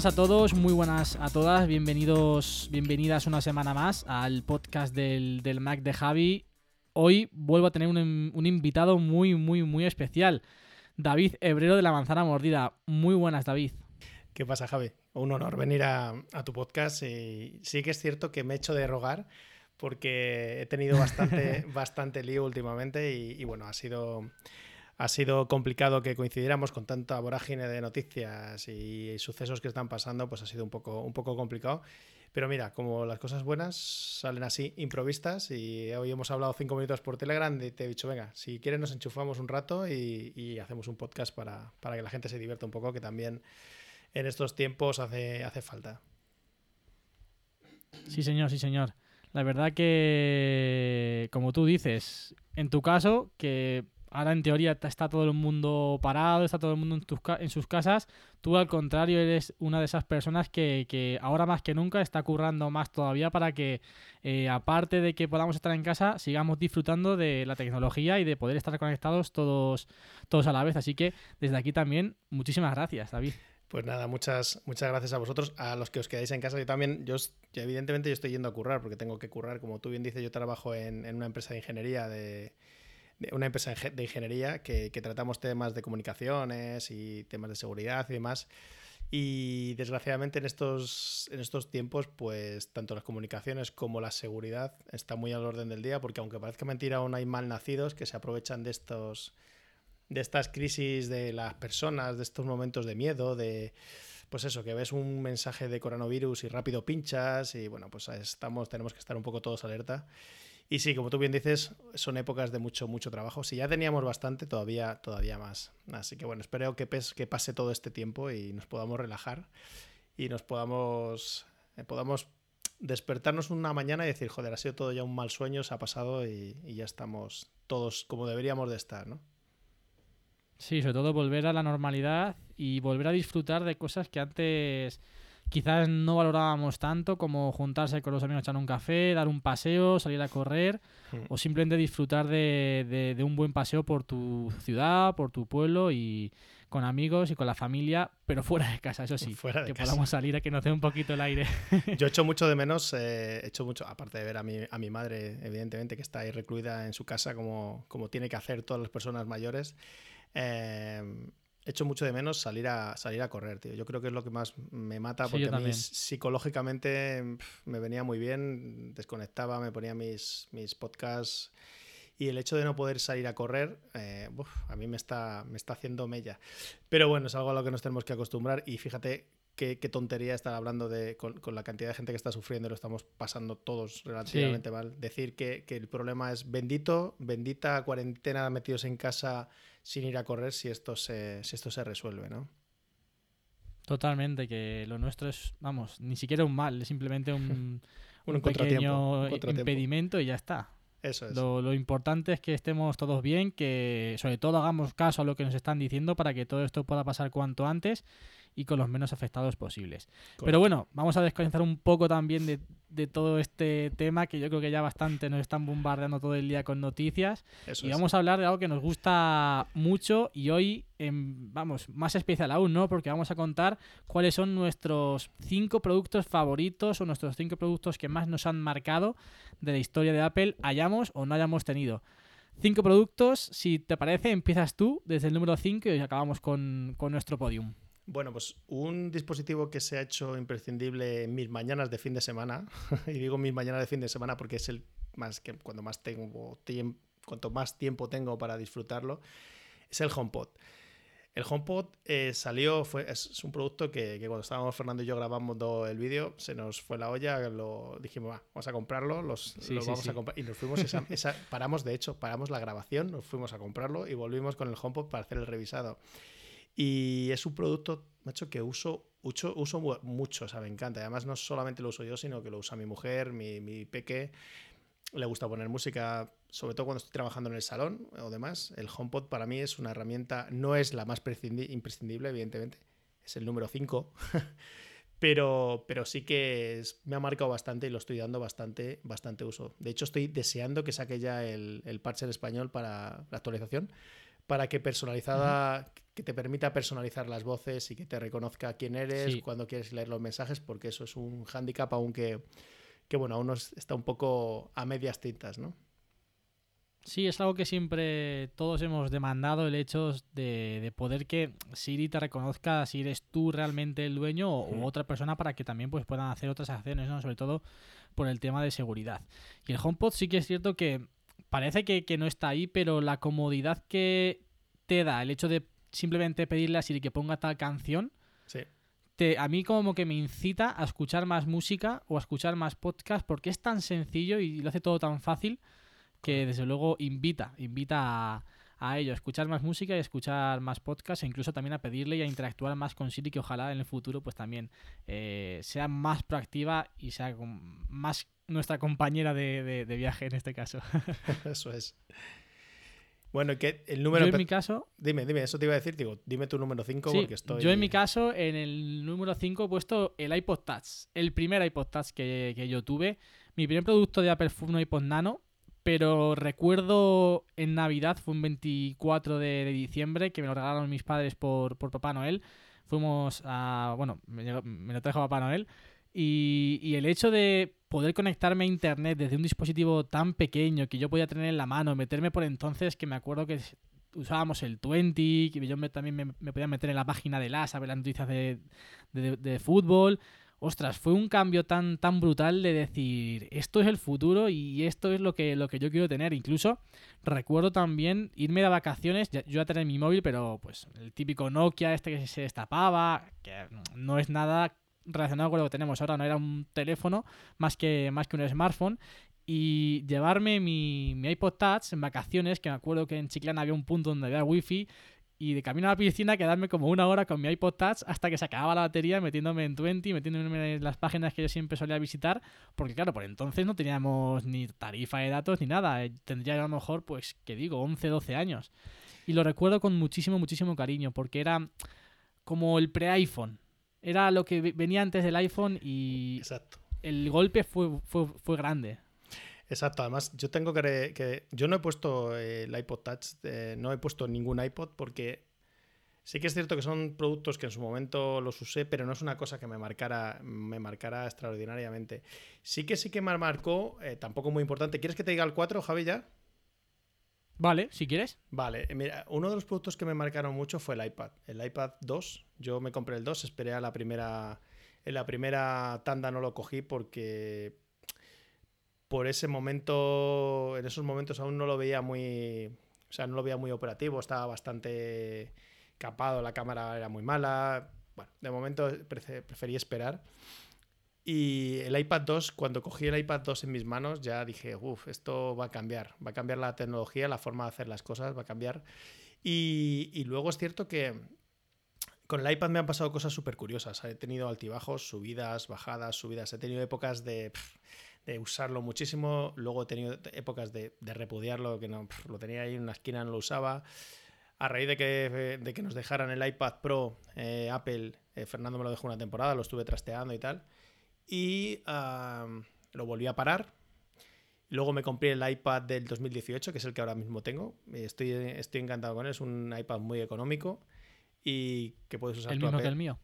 Buenas a todos, muy buenas a todas, bienvenidos, bienvenidas una semana más al podcast del, Mac de Javi. Hoy vuelvo a tener un, un, invitado muy, muy, muy especial, David Hebrero de la Manzana Mordida. Muy buenas, David. ¿Qué pasa, Javi? Un honor venir a, tu podcast y sí que es cierto que me he hecho de rogar porque he tenido bastante, bastante lío últimamente y bueno, ha sido ha sido complicado que coincidiéramos con tanta vorágine de noticias y sucesos que están pasando, pues ha sido un poco, un poco complicado. Pero mira, como las cosas buenas salen así improvistas y hoy hemos hablado cinco minutos por Telegram y te he dicho, venga, si quieres nos enchufamos un rato y, hacemos un podcast para, que la gente se divierta un poco, que también en estos tiempos hace, hace falta. Sí, señor, sí, señor. La verdad que, como tú dices, en tu caso, que ahora en teoría está todo el mundo parado, está todo el mundo en, sus casas. Tú al contrario eres una de esas personas que, ahora más que nunca está currando más todavía para que, eh, aparte de que podamos estar en casa, sigamos disfrutando de la tecnología y de poder estar conectados todos, todos a la vez. Así que desde aquí también, muchísimas gracias, David. Pues nada, muchas, muchas gracias a vosotros, a los que os quedáis en casa. Yo también, yo evidentemente yo estoy yendo a currar porque tengo que currar, como tú bien dices, yo trabajo en una empresa de ingeniería de, una empresa de ingeniería que, tratamos temas de comunicaciones y temas de seguridad y demás. Y desgraciadamente en estos, en estos tiempos, pues tanto las comunicaciones como la seguridad está muy al orden del día, porque aunque parezca mentira, aún hay mal nacidos que se aprovechan de estos de estas crisis de las personas, de estos momentos de miedo, de pues eso, que ves un mensaje de coronavirus y rápido pinchas y bueno, pues estamos, tenemos que estar un poco todos alerta. Y sí, como tú bien dices, son épocas de mucho, mucho trabajo. Si ya teníamos bastante, todavía, todavía más. Así que bueno, espero que, que pase todo este tiempo y nos podamos relajar y nos podamos, eh, podamos despertarnos una mañana y decir, joder, ha sido todo ya un mal sueño, se ha pasado y, y ya estamos todos como deberíamos de estar, ¿no? Sí, sobre todo volver a la normalidad y volver a disfrutar de cosas que antes quizás no valorábamos tanto como juntarse con los amigos, echar un café, dar un paseo, salir a correr hmm. o simplemente disfrutar de, un buen paseo por tu ciudad, por tu pueblo y con amigos y con la familia, pero fuera de casa, eso sí, que podamos salir a que nos dé un poquito el aire. Yo echo mucho de menos, eh, hecho mucho, aparte de ver a mi, a mi madre, evidentemente, que está ahí recluida en su casa como, como tiene que hacer todas las personas mayores. Eh, echo mucho de menos salir a, salir a correr, tío. Yo creo que es lo que más me mata porque a mí psicológicamente me venía muy bien, desconectaba, me ponía mis, mis podcasts y el hecho de no poder salir a correr, eh, a mí me está, me está haciendo mella. Pero bueno, es algo a lo que nos tenemos que acostumbrar y fíjate qué, tontería estar hablando de, con, la cantidad de gente que está sufriendo, lo estamos pasando todos relativamente mal. Decir que, que el problema es bendito, bendita cuarentena metidos en casa sin ir a correr si esto se, si esto se resuelve, ¿no? Totalmente, que lo nuestro es, vamos, ni siquiera un mal, es simplemente un, un, pequeño impedimento y ya está. Eso es. Lo, lo, importante es que estemos todos bien, que sobre todo hagamos caso a lo que nos están diciendo para que todo esto pueda pasar cuanto antes y con los menos afectados posibles. Pero bueno, vamos a desconectar un poco también de, todo este tema que yo creo que ya bastante nos están bombardeando todo el día con noticias. y vamos a hablar de algo que nos gusta mucho y hoy, vamos, más especial aún, ¿no? Porque vamos a contar cuáles son nuestros cinco productos favoritos o nuestros cinco productos que más nos han marcado de la historia de Apple, hayamos o no hayamos tenido. Cinco productos, si te parece, empiezas tú desde el número 5 y acabamos con, con nuestro podium. Bueno, pues un dispositivo que se ha hecho imprescindible en mis mañanas de fin de semana, y digo mis mañanas de fin de semana porque es el más que cuando más tengo tiempo, cuanto más tiempo tengo para disfrutarlo, es el HomePod. El HomePod eh, salió, fue, es, un producto que, cuando estábamos Fernando y yo grabando el vídeo, se nos fue la olla, lo dijimos, va, vamos a comprarlo, los, vamos a comprar. Y nos fuimos, esa, paramos, de hecho, paramos la grabación, nos fuimos a comprarlo y volvimos con el HomePod para hacer el revisado. Y es un producto, macho, que uso, uso, uso mucho, o sea, me encanta. Además, no solamente lo uso yo, sino que lo usa mi mujer, mi, mi peque le gusta poner música, sobre todo cuando estoy trabajando en el salón o demás. El HomePod para mí es una herramienta, no es la más imprescindible, evidentemente, es el número 5, pero, pero sí que me ha marcado bastante y lo estoy dando bastante, bastante uso. De hecho, estoy deseando que saque ya el, el parche en español para la actualización, para que personalizada, que te permita personalizar las voces y que te reconozca quién eres cuando quieres leer los mensajes, porque eso es un hándicap aunque que bueno, aún está un poco a medias tintas, ¿no? Sí, es algo que siempre todos hemos demandado, el hecho de, poder que Siri te reconozca si eres tú realmente el dueño o, otra persona para que también pues, puedan hacer otras acciones, ¿no? sobre todo por el tema de seguridad. Y el HomePod sí que es cierto que parece que, que no está ahí, pero la comodidad que te da el hecho de simplemente pedirle a Siri que ponga tal canción, sí a mí como que me incita a escuchar más música o a escuchar más podcast porque es tan sencillo y lo hace todo tan fácil que desde luego invita, invita a, ello, a escuchar más música y a escuchar más podcast e incluso también a pedirle y a interactuar más con Siri que ojalá en el futuro pues también eh, sea más proactiva y sea más nuestra compañera de viaje en este caso. Eso es. Bueno, que el número. Yo en mi caso. Dime, dime, eso te iba a decir. Digo, dime tu número 5 porque estoy. Yo en mi caso, en el número 5 he puesto el iPod Touch. El primer iPod Touch que, que, yo tuve. Mi primer producto de Apple fue un iPod Nano. Pero recuerdo en Navidad, fue un 24 de, diciembre, que me lo regalaron mis padres por, por Papá Noel. Fuimos a. Bueno, me, me lo trajo Papá Noel. Y, el hecho de poder conectarme a internet desde un dispositivo tan pequeño que yo podía tener en la mano, meterme por entonces, que me acuerdo que usábamos el 20, que yo también me, podía meter en la página de las, a ver las noticias de, de, fútbol. Ostras, fue un cambio tan, tan brutal de decir, esto es el futuro y esto es lo que, lo que yo quiero tener. Incluso recuerdo también irme de vacaciones, yo ya tener mi móvil, pero pues el típico Nokia este que se destapaba, que no es nada relacionado con lo que tenemos ahora, no era un teléfono más que, más que un smartphone. Y llevarme mi, iPod Touch en vacaciones, que me acuerdo que en Chiclana había un punto donde había wifi, y de camino a la piscina quedarme como una hora con mi iPod Touch hasta que se acababa la batería metiéndome en 20, metiéndome en las páginas que yo siempre solía visitar, porque claro, por entonces no teníamos ni tarifa de datos ni nada, eh, tendría a lo mejor, pues, que digo, 11, 12 años. Y lo recuerdo con muchísimo, muchísimo cariño, porque era como el pre-iPhone, era lo que venía antes del iPhone y el golpe fue, fue, grande. Exacto, además yo tengo que, que yo no he puesto el iPod Touch, eh, no he puesto ningún iPod porque sí que es cierto que son productos que en su momento los usé, pero no es una cosa que me marcara, me marcara extraordinariamente. Sí que sí que me marcó, eh, tampoco muy importante. ¿Quieres que te diga el 4, Javi, ya? Vale, si quieres. Vale, mira, uno de los productos que me marcaron mucho fue el iPad. El iPad 2, yo me compré el 2, esperé a la primera. En la primera tanda no lo cogí porque por ese momento, en esos momentos aún no lo veía muy. O sea, no lo veía muy operativo, estaba bastante capado, la cámara era muy mala. Bueno, de momento preferí esperar. Y el iPad 2, cuando cogí el iPad 2 en mis manos, ya dije, uff, esto va a cambiar, va a cambiar la tecnología, la forma de hacer las cosas, va a cambiar. Y, luego es cierto que con el iPad me han pasado cosas súper curiosas. He tenido altibajos, subidas, bajadas, subidas. He tenido épocas de, usarlo muchísimo, luego he tenido épocas de, repudiarlo, que no, lo tenía ahí en una esquina, no lo usaba. A raíz de que, de que nos dejaran el iPad Pro, eh, Apple, eh, Fernando me lo dejó una temporada, lo estuve trasteando y tal y lo volví a parar. Luego me compré el iPad del 2018, que es el que ahora mismo tengo. Estoy, estoy encantado con él. Es un iPad muy económico y que puedes usar el mismo que el mío.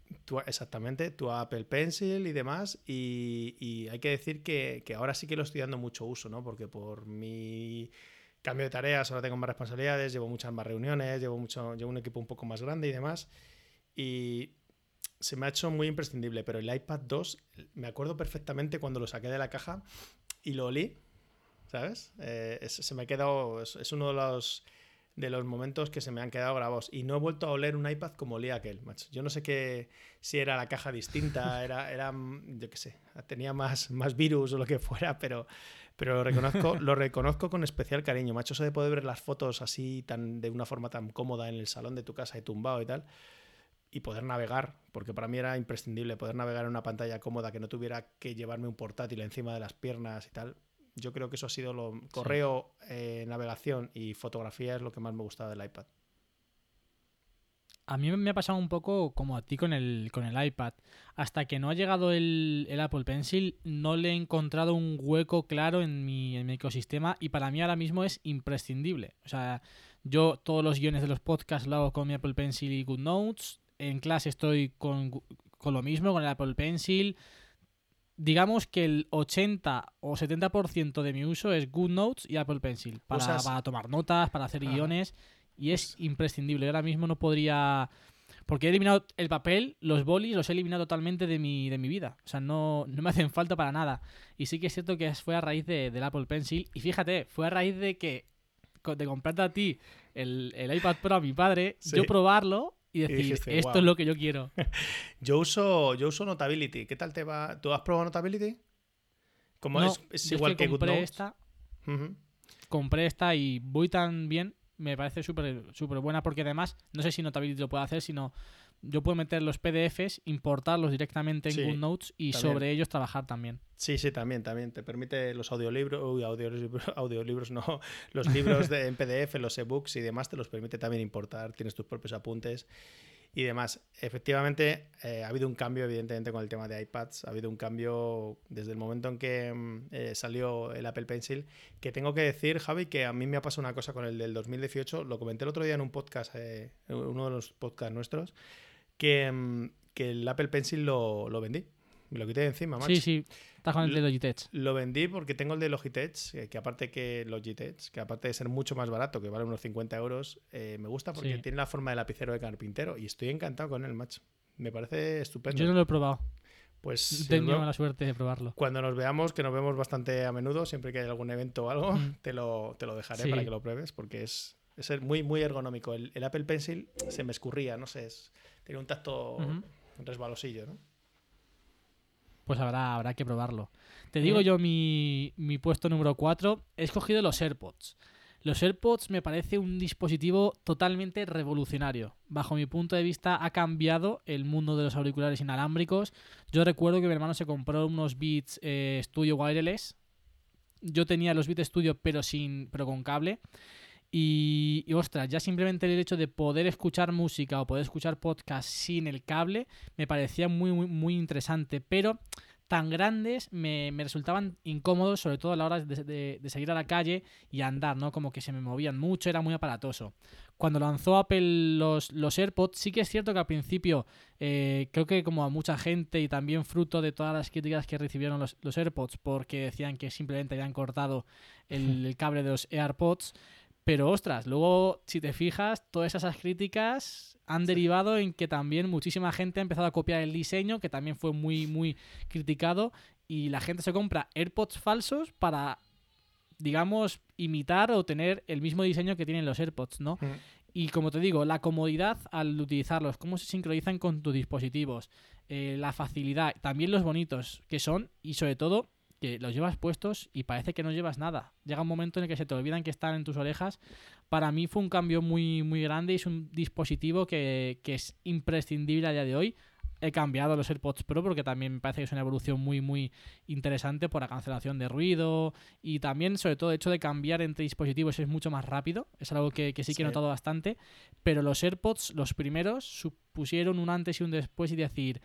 exactamente, tu Apple Pencil y demás. Y, hay que decir que, ahora sí que lo estoy dando mucho uso, ¿no? Porque por mi cambio de tareas ahora tengo más responsabilidades, llevo muchas más reuniones, llevo, mucho, llevo un equipo un poco más grande y demás. Y se me ha hecho muy imprescindible, pero el iPad 2, me acuerdo perfectamente cuando lo saqué de la caja y lo olí, ¿sabes? Eh, se me ha quedado, es, uno de los, de los momentos que se me han quedado grabados. Y no he vuelto a oler un iPad como olía aquel, macho. Yo no sé qué, si era la caja distinta, era, era yo qué sé, tenía más, más virus o lo que fuera, pero, pero lo reconozco, lo reconozco con especial cariño, macho. Eso de poder ver las fotos así, tan, de una forma tan cómoda en el salón de tu casa y tumbado y tal. Y poder navegar, porque para mí era imprescindible poder navegar en una pantalla cómoda que no tuviera que llevarme un portátil encima de las piernas y tal yo creo que eso ha sido lo correo, eh, navegación y fotografía es lo que más me gustaba del iPad. A mí me ha pasado un poco como a ti con el, con el iPad. Hasta que no ha llegado el, Apple Pencil, no le he encontrado un hueco claro en mi, en mi, ecosistema y para mí ahora mismo es imprescindible. O sea, yo todos los guiones de los podcasts lo hago con mi Apple Pencil y GoodNotes. En clase estoy con, con lo mismo, con el Apple Pencil digamos que el 80 o 70% de mi uso es GoodNotes y Apple Pencil para, para tomar notas, para hacer guiones y es pues imprescindible. Ahora mismo no podría... Porque he eliminado el papel, los bolis, los he eliminado totalmente de mi, de mi vida. O sea, no, no me hacen falta para nada. Y sí que es cierto que fue a raíz de, del Apple Pencil. Y fíjate, fue a raíz de que de comprarte a ti el, el iPad Pro a mi padre, yo probarlo y decir, esto es lo que yo quiero. yo, uso, yo uso Notability. ¿Qué tal te va? ¿Tú has probado Notability? Como es, igual que, compré esta. Compré esta y voy tan bien. Me parece súper súper buena porque además, no sé si Notability lo puede hacer, sino yo puedo meter los PDFs, importarlos directamente en GoodNotes y sobre ellos trabajar también. Sí, sí, también, también. Te permite los audiolibros, uy, audiolibros, audiolibros no, los libros de, en PDF, los ebooks y demás, te los permite también importar, tienes tus propios apuntes y demás. Efectivamente, eh, ha habido un cambio, evidentemente, con el tema de iPads. Ha habido un cambio desde el momento en que mm, eh, salió el Apple Pencil. Que tengo que decir, Javi, que a mí me ha pasado una cosa con el del 2018. Lo comenté el otro día en un podcast, eh, uno de los podcasts nuestros que, que el Apple Pencil lo, lo, vendí. Me lo quité de encima, macho. Sí, sí. Estás con el de Logitech. Lo vendí porque tengo el de Logitech, que aparte que Logitech, que aparte de ser mucho más barato, que vale unos 50 euros, eh, me gusta porque tiene la forma de lapicero de carpintero y estoy encantado con él, macho. Me parece estupendo. Yo no lo he probado. Pues tengo la suerte de probarlo. Cuando nos veamos, que nos vemos bastante a menudo, siempre que hay algún evento o algo, te, lo, te lo dejaré para que lo pruebes porque es, es muy, muy ergonómico. El, el, Apple Pencil se me escurría, no sé, es, tiene un tacto resbalosillo, ¿no? Pues habrá, habrá que probarlo. Te digo yo mi, mi puesto número 4. He escogido los AirPods. Los AirPods me parece un dispositivo totalmente revolucionario. Bajo mi punto de vista ha cambiado el mundo de los auriculares inalámbricos. Yo recuerdo que mi hermano se compró unos Beats eh, Studio Wireless. Yo tenía los Beats Studio pero sin pero con cable y, ostras, ya simplemente el hecho de poder escuchar música o poder escuchar podcast sin el cable me parecía muy, muy, muy interesante. Pero tan grandes me, resultaban incómodos, sobre todo a la hora de, salir a la calle y andar, ¿no? Como que se me movían mucho, era muy aparatoso. Cuando lanzó Apple los, los AirPods, sí que es cierto que al principio, eh, creo que como a mucha gente y también fruto de todas las críticas que recibieron los, los AirPods, porque decían que simplemente habían cortado el, el cable de los AirPods, pero ostras, luego si te fijas, todas esas críticas han derivado en que también muchísima gente ha empezado a copiar el diseño, que también fue muy, muy criticado, y la gente se compra AirPods falsos para, digamos, imitar o tener el mismo diseño que tienen los AirPods, ¿no? Y como te digo, la comodidad al utilizarlos, cómo se sincronizan con tus dispositivos, eh, la facilidad, también los bonitos que son, y sobre todo que los llevas puestos y parece que no llevas nada. Llega un momento en el que se te olvidan que están en tus orejas. Para mí fue un cambio muy, muy grande y es un dispositivo que, es imprescindible a día de hoy. He cambiado los AirPods Pro porque también me parece que es una evolución muy, muy interesante por la cancelación de ruido y también, sobre todo, el hecho de cambiar entre dispositivos es mucho más rápido. Es algo que, sí que he notado bastante. Pero los AirPods, los primeros, supusieron un antes y un después y decir,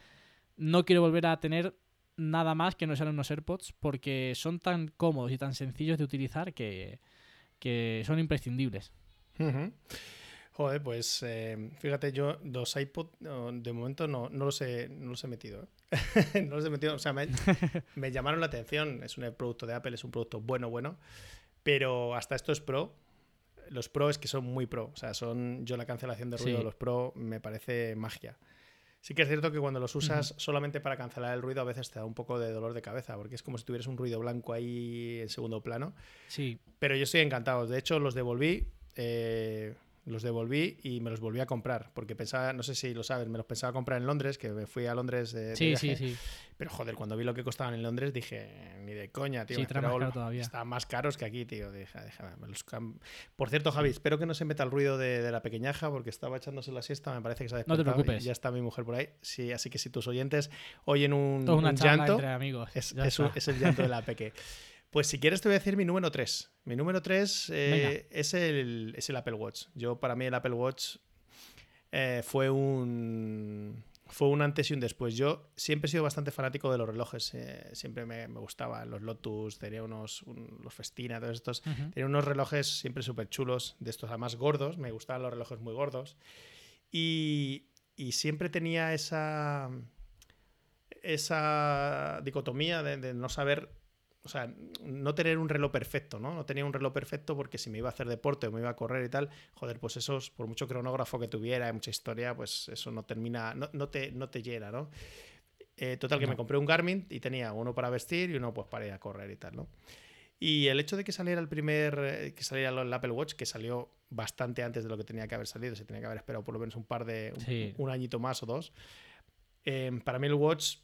no quiero volver a tener nada más que no sean unos AirPods porque son tan cómodos y tan sencillos de utilizar que, son imprescindibles. Joder, pues eh, fíjate, yo los iPods de momento no, no, los, he, no los he metido. ¿eh? no los he metido, o sea, me, me, llamaron la atención. Es un producto de Apple, es un producto bueno, bueno. Pero hasta esto es pro. Los pro es que son muy pro. O sea, son yo la cancelación de ruido de los pro me parece magia. Sí que es cierto que cuando los usas solamente para cancelar el ruido a veces te da un poco de dolor de cabeza, porque es como si tuvieras un ruido blanco ahí en segundo plano. Sí. Pero yo estoy encantado. De hecho, los devolví eh, los devolví y me los volví a comprar, porque pensaba, no sé si lo sabes, me los pensaba comprar en Londres, que me fui a Londres de, de Sí, viaje, sí, sí. pero joder, cuando vi lo que costaban en Londres dije, ni de coña, tío. Sí, me estará más caro todavía. Más caros que aquí, tío. Deja, deja, me los cam- Por cierto, Javi, espero que no se meta el ruido de, de la pequeñaja porque estaba echándose la siesta, me parece que se ha No te despertado preocupes. Ya está mi mujer por ahí. Sí, así que si tus oyentes oyen un, Todo una un llanto, entre amigos. es, es está. es el llanto de la peque. Pues si quieres te voy a decir mi número 3. Mi número 3 Venga. es, el, es el Apple Watch. Yo, para mí, el Apple Watch eh, fue un fue un antes y un después. Yo siempre he sido bastante fanático de los relojes. eh, siempre me, me gustaban los Lotus, tenía unos un- los Festina, todos estos. Tenía unos relojes siempre súper chulos, de estos además gordos. Me gustaban los relojes muy gordos. Y, y siempre tenía esa, esa dicotomía de, de no saber, o sea, no tener un reloj perfecto, ¿no? No tenía un reloj perfecto porque si me iba a hacer deporte o me iba a correr y tal, joder, pues eso, por mucho cronógrafo que tuviera, y mucha historia, pues eso no termina, no, no te, no te llena, ¿no? Eh, total, que No. me compré un Garmin y tenía uno para vestir y uno pues para ir a correr y tal, ¿no? Y el hecho de que saliera el primer, eh, que saliera el Apple Watch, que salió bastante antes de lo que tenía que haber salido, se tenía que haber esperado por lo menos un par de, un- Sí. un, añito más o dos, eh, para mí el Watch,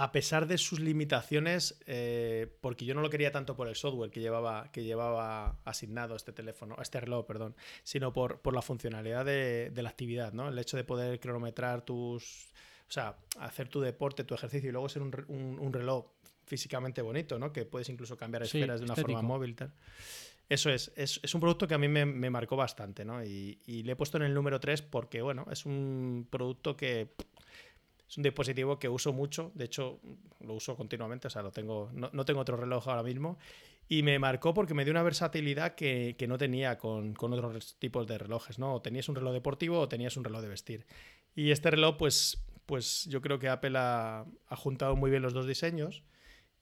a pesar de sus limitaciones, eh, porque yo no lo quería tanto por el software que llevaba, que llevaba asignado este teléfono, este reloj, perdón, sino por, por la funcionalidad de, de la actividad, ¿no? El hecho de poder cronometrar tus, o sea, hacer tu deporte, tu ejercicio y luego ser un, un- un reloj físicamente bonito, ¿no? Que puedes incluso cambiar Sí, esferas de una forma móvil tal. Eso es, es, es un producto que a mí me, me marcó bastante, ¿no? Y, y le he puesto en el número 3 porque, bueno, es un producto que es un dispositivo que uso mucho, de hecho lo uso continuamente, o sea, lo tengo, no, no tengo otro reloj ahora mismo, y me marcó porque me dio una versatilidad que, que no tenía con, con otros tipos de relojes, ¿no? O tenías un reloj deportivo o tenías un reloj de vestir. Y este reloj, pues, pues yo creo que Apple ha, ha juntado muy bien los dos diseños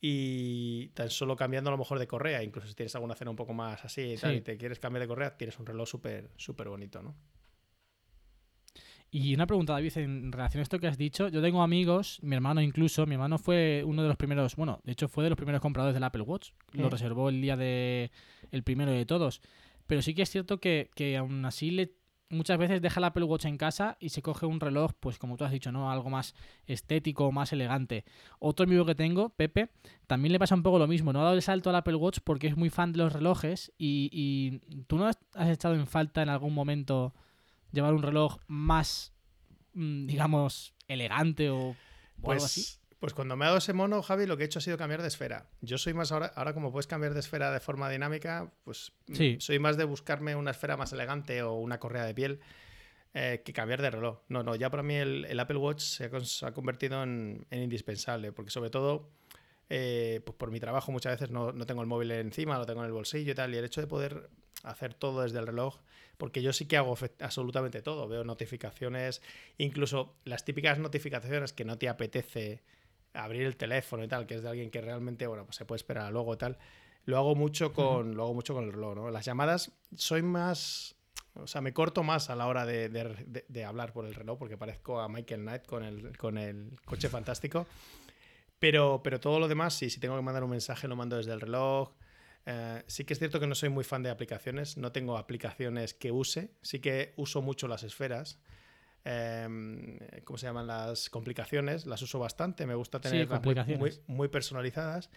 y tan solo cambiando a lo mejor de correa, incluso si tienes alguna cena un poco más así y, tal, Sí. y te quieres cambiar de correa, tienes un reloj súper súper bonito, ¿no? Y una pregunta, David, en relación a esto que has dicho. Yo tengo amigos, mi hermano incluso, mi hermano fue uno de los primeros, bueno, de hecho fue de los primeros compradores del Apple Watch. Lo reservó el día de el primero de todos. Pero sí que es cierto que, que aún así le muchas veces deja el Apple Watch en casa y se coge un reloj, pues como tú has dicho, ¿no? Algo más estético, más elegante. Otro amigo que tengo, Pepe, también le pasa un poco lo mismo. No ha dado el salto al Apple Watch porque es muy fan de los relojes y, y tú no has has echado en falta en algún momento llevar un reloj más, mm, digamos, elegante o, o algo así. Pues, pues cuando me ha dado ese mono, Javi, lo que he hecho ha sido cambiar de esfera. Yo soy más ahora, ahora como puedes cambiar de esfera de forma dinámica, pues mm, Sí. soy más de buscarme una esfera más elegante o una correa de piel eh, que cambiar de reloj. No, no, ya para mí el, el Apple Watch se ha, con- se ha convertido en, en indispensable, porque sobre todo eh, pues por mi trabajo muchas veces no, no tengo el móvil encima, lo tengo en el bolsillo y tal, y el hecho de poder hacer todo desde el reloj, porque yo sí que hago absolutamente todo, veo notificaciones, incluso las típicas notificaciones que no te apetece abrir el teléfono y tal, que es de alguien que realmente, bueno, pues se puede esperar a luego y tal. Lo hago mucho con, lo hago mucho con el reloj, ¿no? Las llamadas soy más, o sea, me corto más a la hora de, de- de- de hablar por el reloj, porque parezco a Michael Knight con el, con el coche fantástico. Pero, pero todo lo demás, sí, si tengo que mandar un mensaje, lo mando desde el reloj. Eh, sí que es cierto que no soy muy fan de aplicaciones, no tengo aplicaciones que use, sí que uso mucho las esferas. Eh, ¿Cómo se llaman las complicaciones? Las uso bastante, me gusta Sí, tenerlas muy, muy, personalizadas,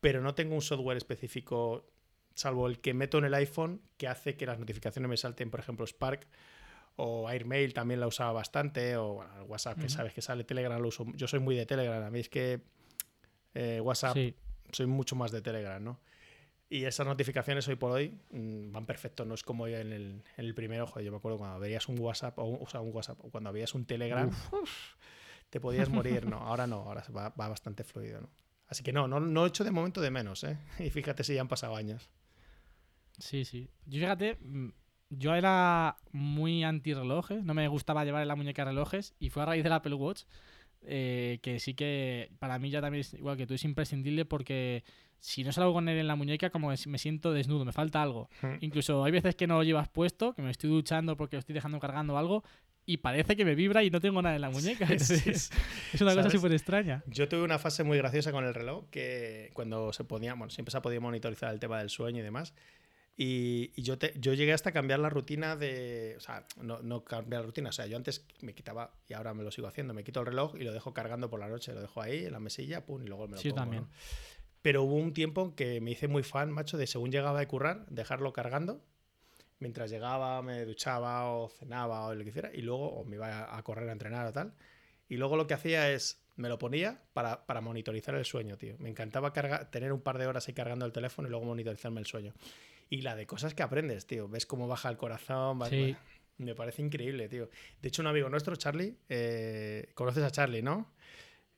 pero no tengo un software específico, salvo el que meto en el iPhone, que hace que las notificaciones me salten, por ejemplo, Spark o Airmail también la usaba bastante, o bueno, el WhatsApp, que sabes que sale, Telegram lo uso. Yo soy muy de Telegram, a mí es que eh, WhatsApp Sí. soy mucho más de Telegram, ¿no? Y esas notificaciones hoy por hoy mm, van perfecto, no es como en el, en el primero, joder, yo me acuerdo cuando veías un WhatsApp, o, un- o sea, un WhatsApp, o cuando veías un Telegram, uf, te podías morir, no, ahora no, ahora va, va bastante fluido, ¿no? Así que no, no, no he hecho de momento de menos, ¿eh? Y fíjate si ya han pasado años. Sí, sí. Yo fíjate, mm, yo era muy anti relojes, no me gustaba llevar en la muñeca relojes y fue a raíz del Apple Watch eh, que sí que para mí ya también es igual que tú, es imprescindible porque si no salgo con él en la muñeca como que me siento desnudo, me falta algo. Incluso hay veces que no lo llevas puesto, que me estoy duchando porque lo estoy dejando cargando algo y parece que me vibra y no tengo nada en la muñeca. Es una cosa súper extraña. Yo tuve una fase muy graciosa con el reloj que cuando se podía, bueno, siempre se ha podido monitorizar el tema del sueño y demás. Y, yo, te, yo llegué hasta cambiar la rutina de. O sea, no, no, cambiar la rutina. O sea, yo antes me quitaba, y ahora me lo sigo haciendo, me quito el reloj y lo dejo cargando por la noche. Lo dejo ahí en la mesilla, pum, y luego me lo sí, también. Pero hubo un tiempo que me hice muy fan, macho, de según llegaba de currar, dejarlo cargando. Mientras llegaba, me duchaba o cenaba o lo que hiciera. Y luego, o me iba a correr a entrenar o tal. Y luego lo que hacía es me lo ponía para, para, monitorizar el sueño, tío. Me encantaba cargar, tener un par de horas ahí cargando el teléfono y luego monitorizarme el sueño. Y la de cosas que aprendes, tío. Ves cómo baja el corazón. me parece increíble, tío. De hecho, un amigo nuestro, Charlie, eh, conoces a Charlie, ¿no?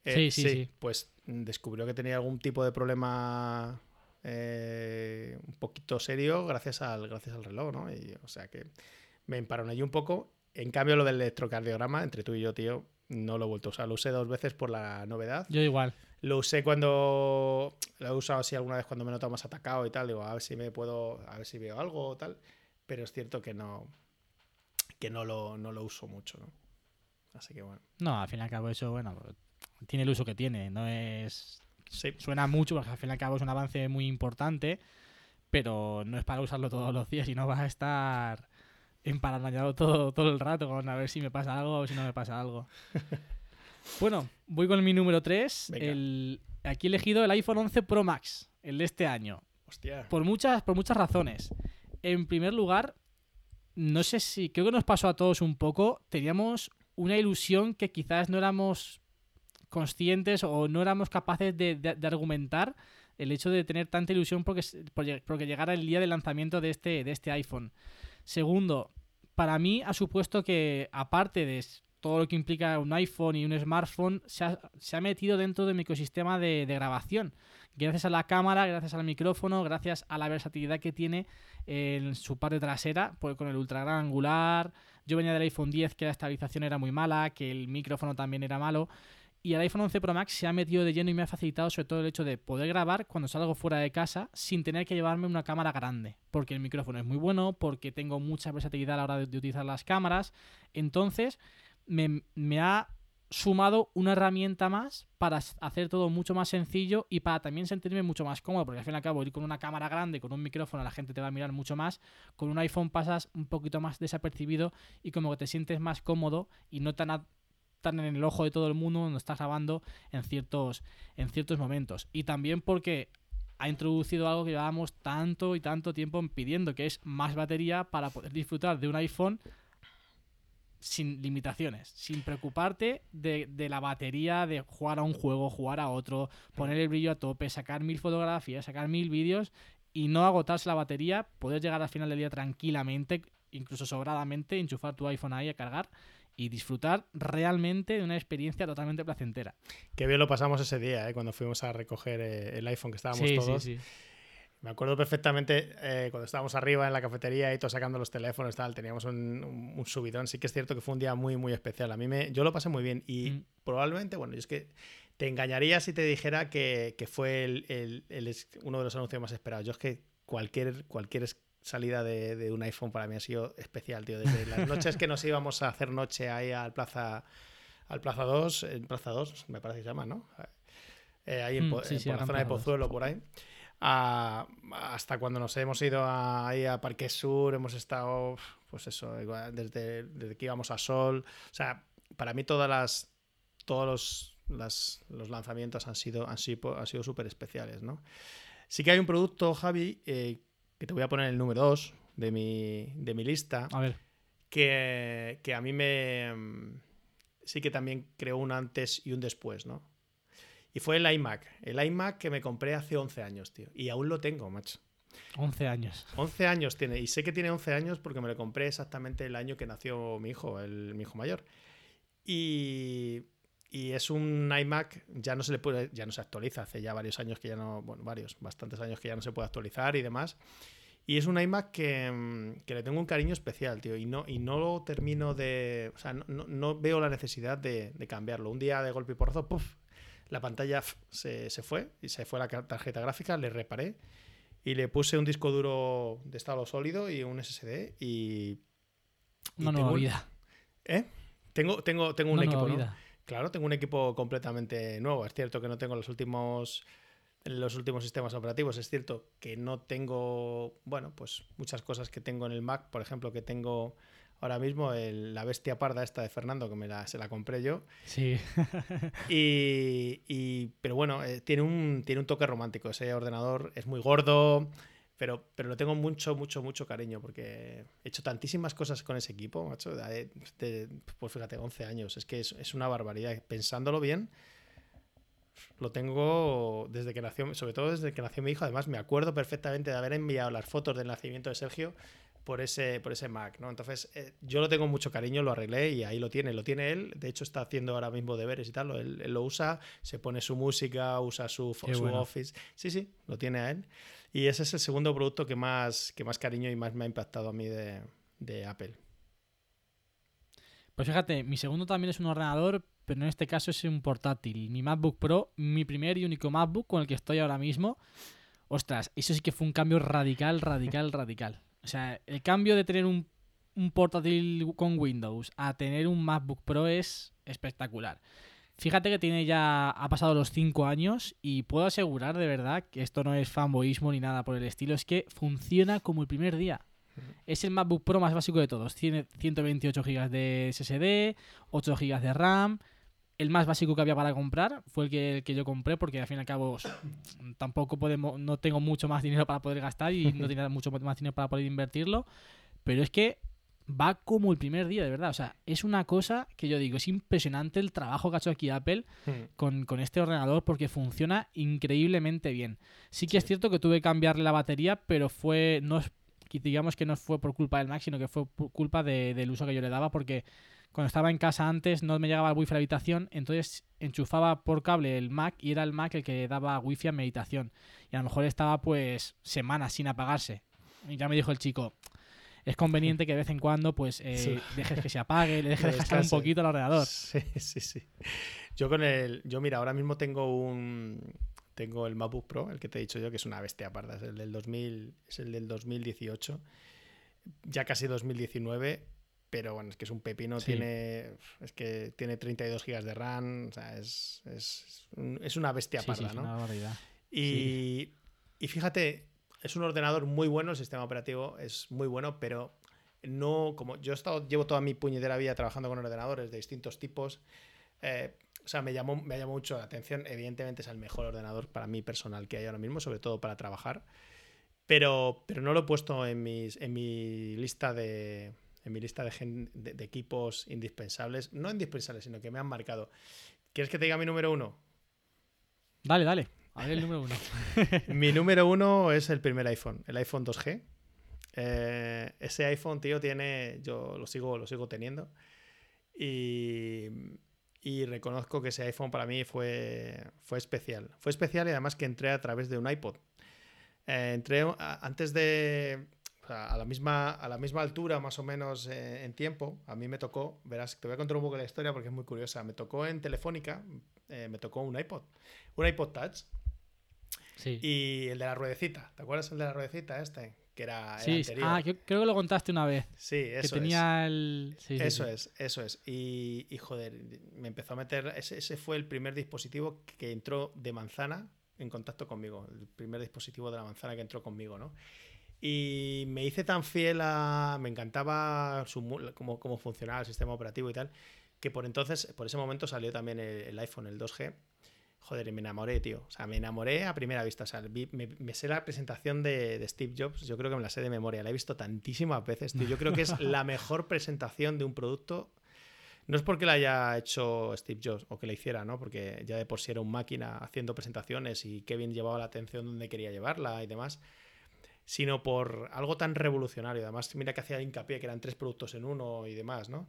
Eh, sí, sí, sí, Pues descubrió que tenía algún tipo de problema eh, un poquito serio gracias al, gracias al reloj, ¿no? Y, o sea que me allí un poco. En cambio, lo del electrocardiograma, entre tú y yo, tío, no lo he vuelto a usar. Lo usé dos veces por la novedad. Yo igual. Lo usé cuando. Lo he usado así alguna vez cuando me he notado más atacado y tal. Digo, a ver si me puedo. A ver si veo algo o tal. Pero es cierto que no. Que no lo, no lo uso mucho, ¿no? Así que bueno. No, al fin y al cabo, eso, bueno, tiene el uso que tiene. No es. Suena mucho, porque al fin y al cabo es un avance muy importante. Pero no es para usarlo todos los días y no vas a estar emparanoiado todo, todo el rato con a ver si me pasa algo o si no me pasa algo. bueno, voy con mi número 3. El, aquí he elegido el iPhone 11 Pro Max, el de este año. Hostia. Por muchas, por muchas razones. En primer lugar, no sé si, creo que nos pasó a todos un poco, teníamos una ilusión que quizás no éramos conscientes o no éramos capaces de, argumentar el hecho de tener tanta ilusión porque, porque llegara el día del lanzamiento de este, de este iPhone. Segundo, para mí ha supuesto que, aparte de todo lo que implica un iPhone y un smartphone, se ha, metido dentro de mi ecosistema de, grabación. Gracias a la cámara, gracias al micrófono, gracias a la versatilidad que tiene en su parte trasera, pues con el ultra gran angular. Yo venía del iPhone 10 que la estabilización era muy mala, que el micrófono también era malo. Y el iPhone 11 Pro Max se ha metido de lleno y me ha facilitado sobre todo el hecho de poder grabar cuando salgo fuera de casa sin tener que llevarme una cámara grande. Porque el micrófono es muy bueno, porque tengo mucha versatilidad a la hora de, utilizar las cámaras. Entonces me, me ha sumado una herramienta más para hacer todo mucho más sencillo y para también sentirme mucho más cómodo, porque al fin y al cabo ir con una cámara grande, con un micrófono, la gente te va a mirar mucho más, con un iPhone pasas un poquito más desapercibido y como que te sientes más cómodo y no tan, en el ojo de todo el mundo cuando estás grabando en ciertos, en ciertos momentos. Y también porque ha introducido algo que llevábamos tanto y tanto tiempo pidiendo, que es más batería para poder disfrutar de un iPhone sin limitaciones, sin preocuparte de, de, la batería, de jugar a un juego, jugar a otro, poner el brillo a tope, sacar mil fotografías, sacar mil vídeos y no agotarse la batería, poder llegar al final del día tranquilamente, incluso sobradamente, enchufar tu iPhone ahí a cargar y disfrutar realmente de una experiencia totalmente placentera. Qué bien lo pasamos ese día, ¿eh? cuando fuimos a recoger eh, el iPhone que estábamos todos. Sí, sí. Me acuerdo perfectamente eh, cuando estábamos arriba en la cafetería y todos sacando los teléfonos tal, teníamos un, subidón. Sí que es cierto que fue un día muy, muy especial. A mí me, yo lo pasé muy bien y mm. probablemente, bueno, yo es que te engañaría si te dijera que, que fue el, el, uno de los anuncios más esperados. Yo es que cualquier, cualquier salida de, un iPhone para mí ha sido especial, tío. Desde las noches que nos íbamos a hacer noche ahí al Plaza, al Plaza 2, en Plaza 2, me parece que se llama, ¿no? Eh, ahí en, mm, por la zona de Pozuelo, por ahí. hasta cuando nos hemos ido ahí a Parque Sur, hemos estado, pues eso, desde, desde que íbamos a Sol. O sea, para mí todas las, todos los, los lanzamientos han sido, han sido, han sido súper especiales, ¿no? Sí que hay un producto, Javi, eh, que te voy a poner el número 2 de mi, de mi lista. A ver. Que, que, a mí me. Mm, sí que también creó un antes y un después, ¿no? Y fue el iMac. El iMac que me compré hace 11 años, tío. Y aún lo tengo, macho. 11 años. 11 años tiene. Y sé que tiene 11 años porque me lo compré exactamente el año que nació mi hijo, el, mi hijo mayor. Y, y es un iMac, ya no se le puede, ya no se actualiza, hace ya varios años que ya no, bueno, varios, bastantes años que ya no se puede actualizar y demás. Y es un iMac que, mm, que le tengo un cariño especial, tío, y no, y no lo termino de, o sea, no, no, veo la necesidad de, de, cambiarlo. Un día de golpe y porrazo, puff, la pantalla se, se, fue y se fue la tarjeta gráfica, le reparé y le puse un disco duro de estado sólido y un SSD y... Una nueva vida. ¿Eh? Tengo, tengo, tengo un equipo, ¿no? Claro, tengo un equipo completamente nuevo. Es cierto que no tengo los últimos los últimos sistemas operativos. Es cierto que no tengo, bueno, pues muchas cosas que tengo en el Mac, por ejemplo, que tengo ahora mismo la bestia parda esta de Fernando, que me la, se la compré yo. Sí. y, pero bueno, eh, tiene, un, tiene un toque romántico. Ese ordenador es muy gordo, pero, pero lo tengo mucho, mucho, mucho cariño porque he hecho tantísimas cosas con ese equipo, macho. pues fíjate, 11 años. Es que es, es una barbaridad. Pensándolo bien, lo tengo desde que nació, sobre todo desde que nació mi hijo. Además, me acuerdo perfectamente de haber enviado las fotos del nacimiento de Sergio por ese, por ese Mac, ¿no? Entonces, eh, yo lo tengo mucho cariño, lo arreglé y ahí lo tiene, lo tiene él. De hecho, está haciendo ahora mismo deberes y tal. Él, lo usa, se pone su música, usa su, su Office. Sí, sí, lo tiene a él. Y ese es el segundo producto que más, que más cariño y más me ha impactado a mí de, de Apple. Pues fíjate, mi segundo también es un ordenador, pero en este caso es un portátil. Mi MacBook Pro, mi primer y único MacBook con el que estoy ahora mismo. Ostras, eso sí que fue un cambio radical, radical, radical. O sea, el cambio de tener un, portátil con Windows a tener un MacBook Pro es espectacular. Fíjate que tiene ya, ha pasado los 5 años y puedo asegurar de verdad que esto no es fanboyismo ni nada por el estilo, es que funciona como el primer día. Es el MacBook Pro más básico de todos. Tiene 128 GB de SSD, 8 GB de RAM, el más básico que había para comprar fue el que, que, yo compré porque al fin y al cabo tampoco podemos no tengo mucho más dinero para poder gastar y no tenía mucho más dinero para poder invertirlo pero es que va como el primer día de verdad o sea es una cosa que yo digo es impresionante el trabajo que ha hecho aquí Apple hmm. con, con, este ordenador porque funciona increíblemente bien sí que es cierto que tuve que cambiarle la batería pero fue no digamos que no fue por culpa del Mac sino que fue por culpa del uso que yo le daba porque cuando estaba en casa antes no me llegaba el wifi a la habitación, entonces enchufaba por cable el Mac y era el Mac el que daba wifi a meditación. Y a lo mejor estaba pues semanas sin apagarse. Y ya me dijo el chico, es conveniente que de vez en cuando pues eh, dejes que se apague, le dejes descansar un poquito el ordenador. Sí, sí, sí. Yo con el, yo mira, ahora mismo tengo un, tengo el MacBook Pro, el que te he dicho yo, que es una bestia parda, es el del 2000, es el del 2018, ya casi 2019 pero bueno, es que es un pepino, tiene es que tiene 32 gigas de RAM, o sea, es, es, es una bestia parda, ¿no? Una y, y fíjate, es un ordenador muy bueno, el sistema operativo es muy bueno, pero no como yo he estado, llevo toda mi puñetera vida trabajando con ordenadores de distintos tipos. Eh, o sea, me llamó, me llamó mucho la atención. Evidentemente es el mejor ordenador para mí personal que hay ahora mismo, sobre todo para trabajar. Pero, pero no lo he puesto en, mis, en mi lista de, en mi lista de, de, equipos indispensables. No indispensables, sino que me han marcado. ¿Quieres que te diga mi número uno? Dale, dale. A ver el número uno. mi número uno es el primer iPhone, el iPhone 2G. Eh, ese iPhone, tío, tiene. Yo lo sigo, lo sigo teniendo. Y, reconozco que ese iPhone para mí fue, fue especial. Fue especial y además que entré a través de un iPod. Eh, entré antes de, a la misma, a la misma altura, más o menos eh, en tiempo, a mí me tocó, verás, te voy a contar un poco la historia porque es muy curiosa. Me tocó en Telefónica, me tocó un iPod, un iPod Touch. Sí. Y el de la ruedecita, ¿te acuerdas el de la ruedecita este? Que era sí, Ah, creo que lo contaste una vez. Sí, eso que tenía el... eso es, eso es. Y, y, joder, me empezó a meter... Ese, ese fue el primer dispositivo que entró de manzana en contacto conmigo. El primer dispositivo de la manzana que entró conmigo, ¿no? Y me hice tan fiel a. Me encantaba cómo, cómo, funcionaba el sistema operativo y tal, que por entonces, por ese momento salió también el, iPhone, el 2G. Joder, y me enamoré, tío. O sea, me enamoré a primera vista. O sea, me, sé la presentación de, Steve Jobs, yo creo que me la sé de memoria. La he visto tantísimas veces, tío. Yo creo que es la mejor presentación de un producto. No es porque la haya hecho Steve Jobs o que la hiciera, ¿no? Porque ya de por sí era un máquina haciendo presentaciones y Kevin llevaba la atención donde quería llevarla y demás sino por algo tan revolucionario. Además, mira que hacía hincapié que eran tres productos en uno y demás, ¿no?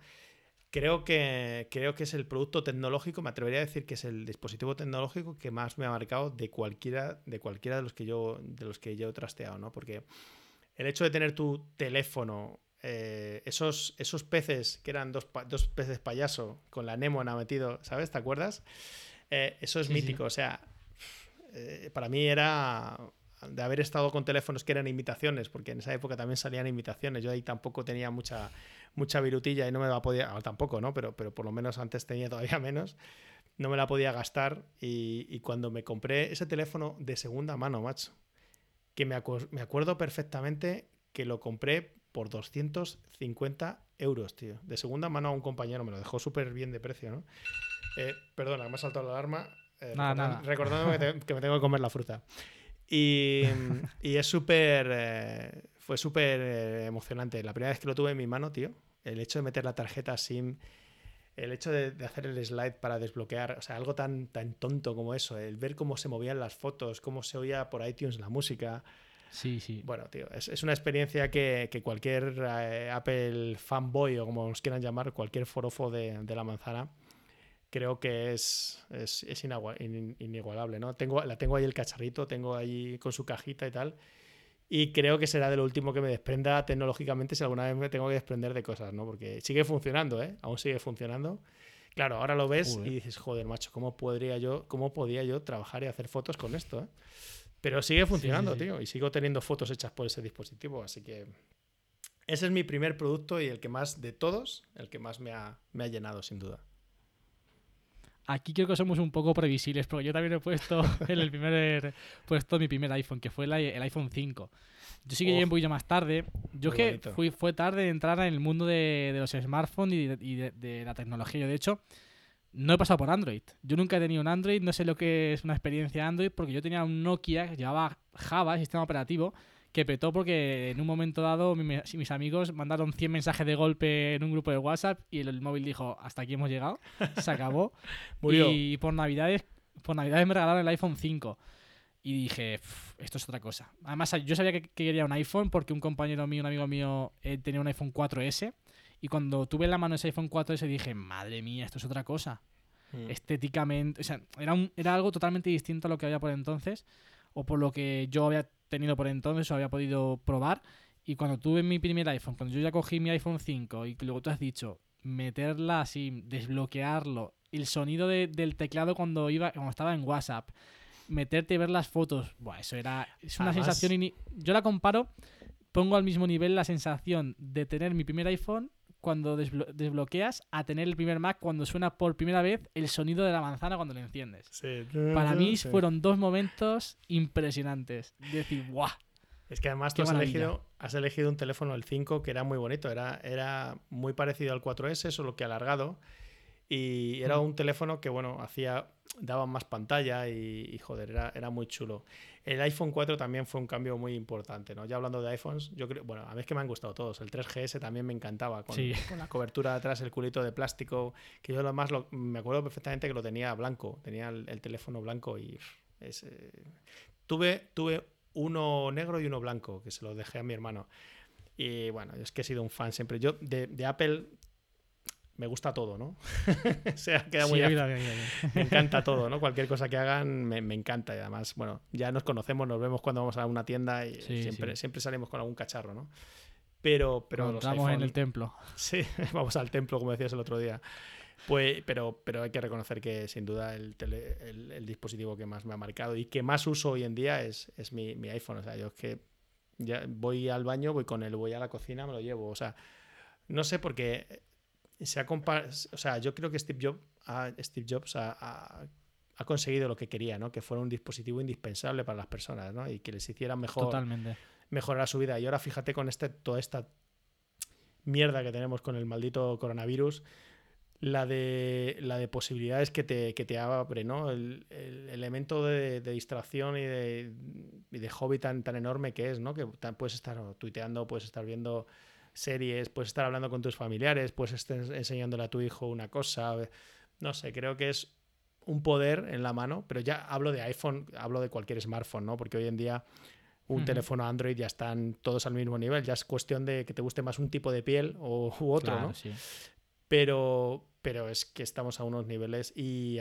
Creo que, creo que es el producto tecnológico, me atrevería a decir que es el dispositivo tecnológico que más me ha marcado de cualquiera de, cualquiera de los que yo de los que yo he trasteado, ¿no? Porque el hecho de tener tu teléfono, eh, esos, esos peces que eran dos, peces payaso con la Nemona metido, ¿sabes? ¿Te acuerdas? Eh, eso es mítico, o sea, eh, para mí era de haber estado con teléfonos que eran imitaciones, porque en esa época también salían imitaciones. Yo ahí tampoco tenía mucha, mucha virutilla y no me va a poder, ahora tampoco, ¿no? Pero, pero por lo menos antes tenía todavía menos. no me la podía gastar y, cuando me compré ese teléfono de segunda mano, macho, que me, me acuerdo perfectamente que lo compré por 250 euros, tío. De segunda mano a un compañero, me lo dejó súper bien de precio, ¿no? Eh, perdona, me ha saltado la alarma. Eh, recordándome que, me tengo que comer la fruta. Y, y es súper. Eh, fue súper eh, emocionante. La primera vez que lo tuve en mi mano, tío, el hecho de meter la tarjeta SIM, el hecho de, hacer el slide para desbloquear, o sea, algo tan, tan tonto como eso, el ver cómo se movían las fotos, cómo se oía por iTunes la música. Sí, sí. Bueno, tío, es, es una experiencia que, que cualquier Apple fanboy o como nos quieran llamar, cualquier forofo de, de la manzana, creo que es, es, es inigualable, ¿no? Tengo, la tengo ahí el cacharrito, tengo ahí con su cajita y tal. Y creo que será de lo último que me desprenda tecnológicamente si alguna vez me tengo que desprender de cosas, ¿no? Porque sigue funcionando, ¿eh? Aún sigue funcionando. Claro, ahora lo ves y dices, joder, macho, ¿cómo podría yo, cómo podía yo trabajar y hacer fotos con esto, eh? Pero sigue funcionando, tío, y sigo teniendo fotos hechas por ese dispositivo, así que ese es mi primer producto y el que más de todos, el que más me ha, me ha llenado, sin duda. Aquí creo que somos un poco previsibles, porque yo también he puesto en el primer puesto mi primer iPhone, que fue el, iPhone 5. Yo sí que llegué un poquito más tarde. Yo es que fui, fue tarde entrar en el mundo de, los smartphones y, de, la tecnología. Yo, de hecho, no he pasado por Android. Yo nunca he tenido un Android, no sé lo que es una experiencia Android, porque yo tenía un Nokia que llevaba Java, sistema operativo, que petó porque en un momento dado mis amigos mandaron 100 mensajes de golpe en un grupo de WhatsApp y el, móvil dijo, hasta aquí hemos llegado, se acabó. Y por navidades, por navidades me regalaron el iPhone 5. Y dije, esto es otra cosa. Además, yo sabía que, quería un iPhone porque un compañero mío, un amigo mío, eh, tenía un iPhone 4S. Y cuando tuve en la mano ese iPhone 4S dije, madre mía, esto es otra cosa. Mm. Estéticamente, o sea, era, un, era algo totalmente distinto a lo que había por entonces o por lo que yo había tenido por entonces o había podido probar. Y cuando tuve mi primer iPhone, cuando yo ya cogí mi iPhone 5 y luego tú has dicho meterla así, desbloquearlo, el sonido del teclado cuando iba cuando estaba en WhatsApp, meterte y ver las fotos, buah, eso era es una sensación yo la comparo, pongo al mismo nivel la sensación de tener mi primer iPhone cuando desbloqueas a tener el primer Mac cuando suena por primera vez el sonido de la manzana cuando lo enciendes. Para mí fueron dos momentos impresionantes. decir, ¡guau! Es que además tú has elegido, has elegido, un teléfono, el 5, que era muy bonito. Era, era muy parecido al 4S, solo que alargado. Y era un teléfono que, bueno, hacía, daba más pantalla y, joder, era, era, muy chulo. El iPhone 4 también fue un cambio muy importante, ¿no? Ya hablando de iPhones, yo creo, bueno, a mí es que me han gustado todos. El 3GS también me encantaba, con, con la cobertura de atrás, el culito de plástico, que yo lo más lo, me acuerdo perfectamente que lo tenía blanco, tenía el, teléfono blanco y eh, tuve, tuve uno negro y uno blanco, que se lo dejé a mi hermano. Y bueno, es que he sido un fan siempre. Yo de, de Apple me gusta todo, ¿no? o sea, queda muy... me encanta todo, ¿no? Cualquier cosa que hagan me, encanta y además, bueno, ya nos conocemos, nos vemos cuando vamos a una tienda y siempre, siempre salimos con algún cacharro, ¿no? Pero, pero Estamos en el templo. Sí, vamos al templo, como decías el otro día. Pues, pero, pero hay que reconocer que sin duda el, el, dispositivo que más me ha marcado y que más uso hoy en día es, es mi, mi, iPhone. O sea, yo es que ya voy al baño, voy con él, voy a la cocina, me lo llevo. O sea, no sé por qué se ha o sea, yo creo que Steve Jobs, ha, Steve Jobs ha, conseguido lo que quería, ¿no? Que fuera un dispositivo indispensable para las personas, ¿no? Y que les hiciera mejor Totalmente. mejorar su vida. Y ahora fíjate con este, toda esta mierda que tenemos con el maldito coronavirus, la de, la de posibilidades que te, que te abre, ¿no? El, elemento de, distracción y de, y de hobby tan, tan enorme que es, ¿no? Que puedes estar tuiteando, puedes estar viendo series, puedes estar hablando con tus familiares, puedes estar enseñándole a tu hijo una cosa. No sé, creo que es un poder en la mano, pero ya hablo de iPhone, hablo de cualquier smartphone, ¿no? Porque hoy en día un teléfono Android ya están todos al mismo nivel, ya es cuestión de que te guste más un tipo de piel o, u otro, ¿no? Pero, pero es que estamos a unos niveles y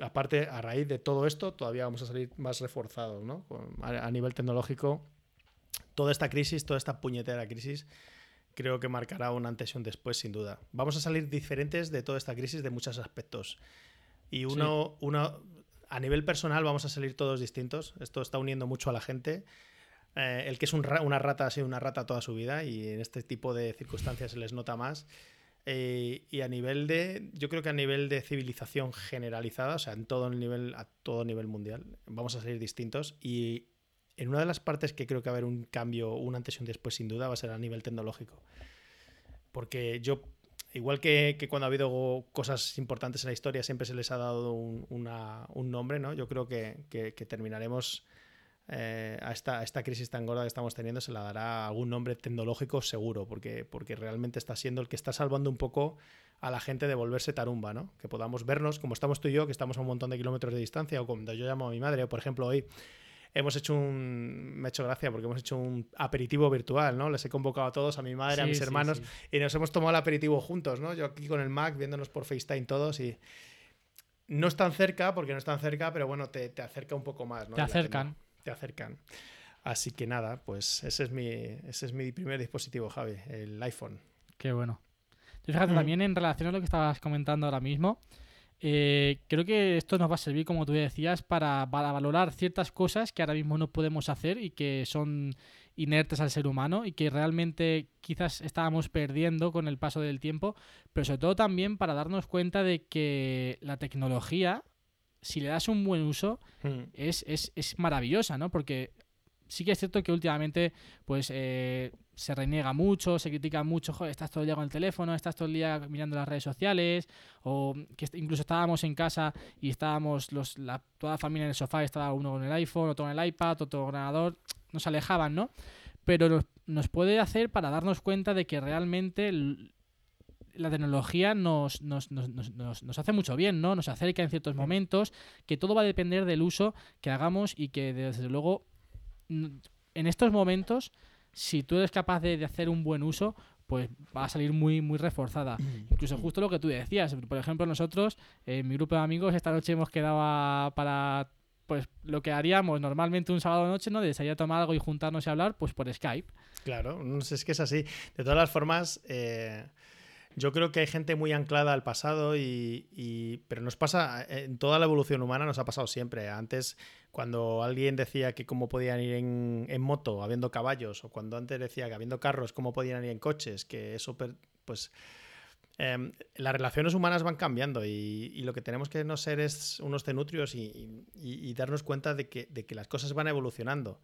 aparte, a raíz de todo esto, todavía vamos a salir más reforzados, ¿no? a nivel tecnológico, toda esta crisis, toda esta puñetera crisis, creo que marcará un antes y un después, sin duda. Vamos a salir diferentes de toda esta crisis de muchos aspectos. Y uno, uno a nivel personal vamos a salir todos distintos. Esto está uniendo mucho a la gente. Eh, el que es una rata ha sido una rata toda su vida y en este tipo de circunstancias se les nota más. Eh, y a nivel de, yo creo que a nivel de civilización generalizada, o sea, en todo el nivel, a todo nivel mundial, vamos a salir distintos. Y en una de las partes que creo que va a haber un cambio, un antes y un después, sin duda, va a ser a nivel tecnológico. Porque yo, igual que, cuando ha habido cosas importantes en la historia, siempre se les ha dado un, nombre, ¿no? Yo creo que, terminaremos eh, a, esta, esta, crisis tan gorda que estamos teniendo se la dará algún nombre tecnológico seguro, porque, porque realmente está siendo el que está salvando un poco a la gente de volverse tarumba, ¿no? Que podamos vernos como estamos tú y yo, que estamos a un montón de kilómetros de distancia, o cuando yo llamo a mi madre, por ejemplo hoy hemos hecho un. Me ha hecho gracia porque hemos hecho un aperitivo virtual, ¿no? Les he convocado a todos, a mi madre, a mis hermanos, y nos hemos tomado el aperitivo juntos, ¿no? Yo aquí con el Mac, viéndonos por FaceTime todos y. No es tan cerca, porque no es tan cerca, pero bueno, te, te acerca un poco más, ¿no? Te acercan te acercan. Así que nada, pues ese es mi, ese es mi primer dispositivo, Javi, el iPhone. Qué bueno. fíjate, mm. también en relación a lo que estabas comentando ahora mismo, eh, creo que esto nos va a servir, como tú decías, para, valorar ciertas cosas que ahora mismo no podemos hacer y que son inertes al ser humano y que realmente quizás estábamos perdiendo con el paso del tiempo, pero sobre todo también para darnos cuenta de que la tecnología si le das un buen uso, hmm. es, maravillosa, ¿no? Porque sí que es cierto que últimamente, pues, eh, se reniega mucho, se critica mucho, joder, estás todo el día con el teléfono, estás todo el día mirando las redes sociales, o que incluso estábamos en casa y estábamos los, la, toda la familia en el sofá, estaba uno con el iPhone, otro con el iPad, otro con el ordenador, nos alejaban, ¿no? Pero nos, nos puede hacer para darnos cuenta de que realmente la tecnología nos, nos, hace mucho bien, ¿no? Nos acerca en ciertos momentos, que todo va a depender del uso que hagamos y que desde luego en estos momentos, si tú eres capaz de, hacer un buen uso, pues va a salir muy, muy reforzada. Incluso justo lo que tú decías. Por ejemplo, nosotros, en mi grupo de amigos, esta noche hemos quedado para pues lo que haríamos normalmente un sábado noche, ¿no? De salir a tomar algo y juntarnos y hablar, pues por Skype. Claro, no sé, es que es así. De todas las formas, eh, yo creo que hay gente muy anclada al pasado, y, pero nos pasa, en toda la evolución humana nos ha pasado siempre. Antes, cuando alguien decía que cómo podían ir en, moto habiendo caballos, o cuando antes decía que habiendo carros, cómo podían ir en coches, que eso, pues... Em, las relaciones humanas van cambiando y, lo que tenemos que no ser es unos cenutrios y, darnos cuenta de que, de que las cosas van evolucionando.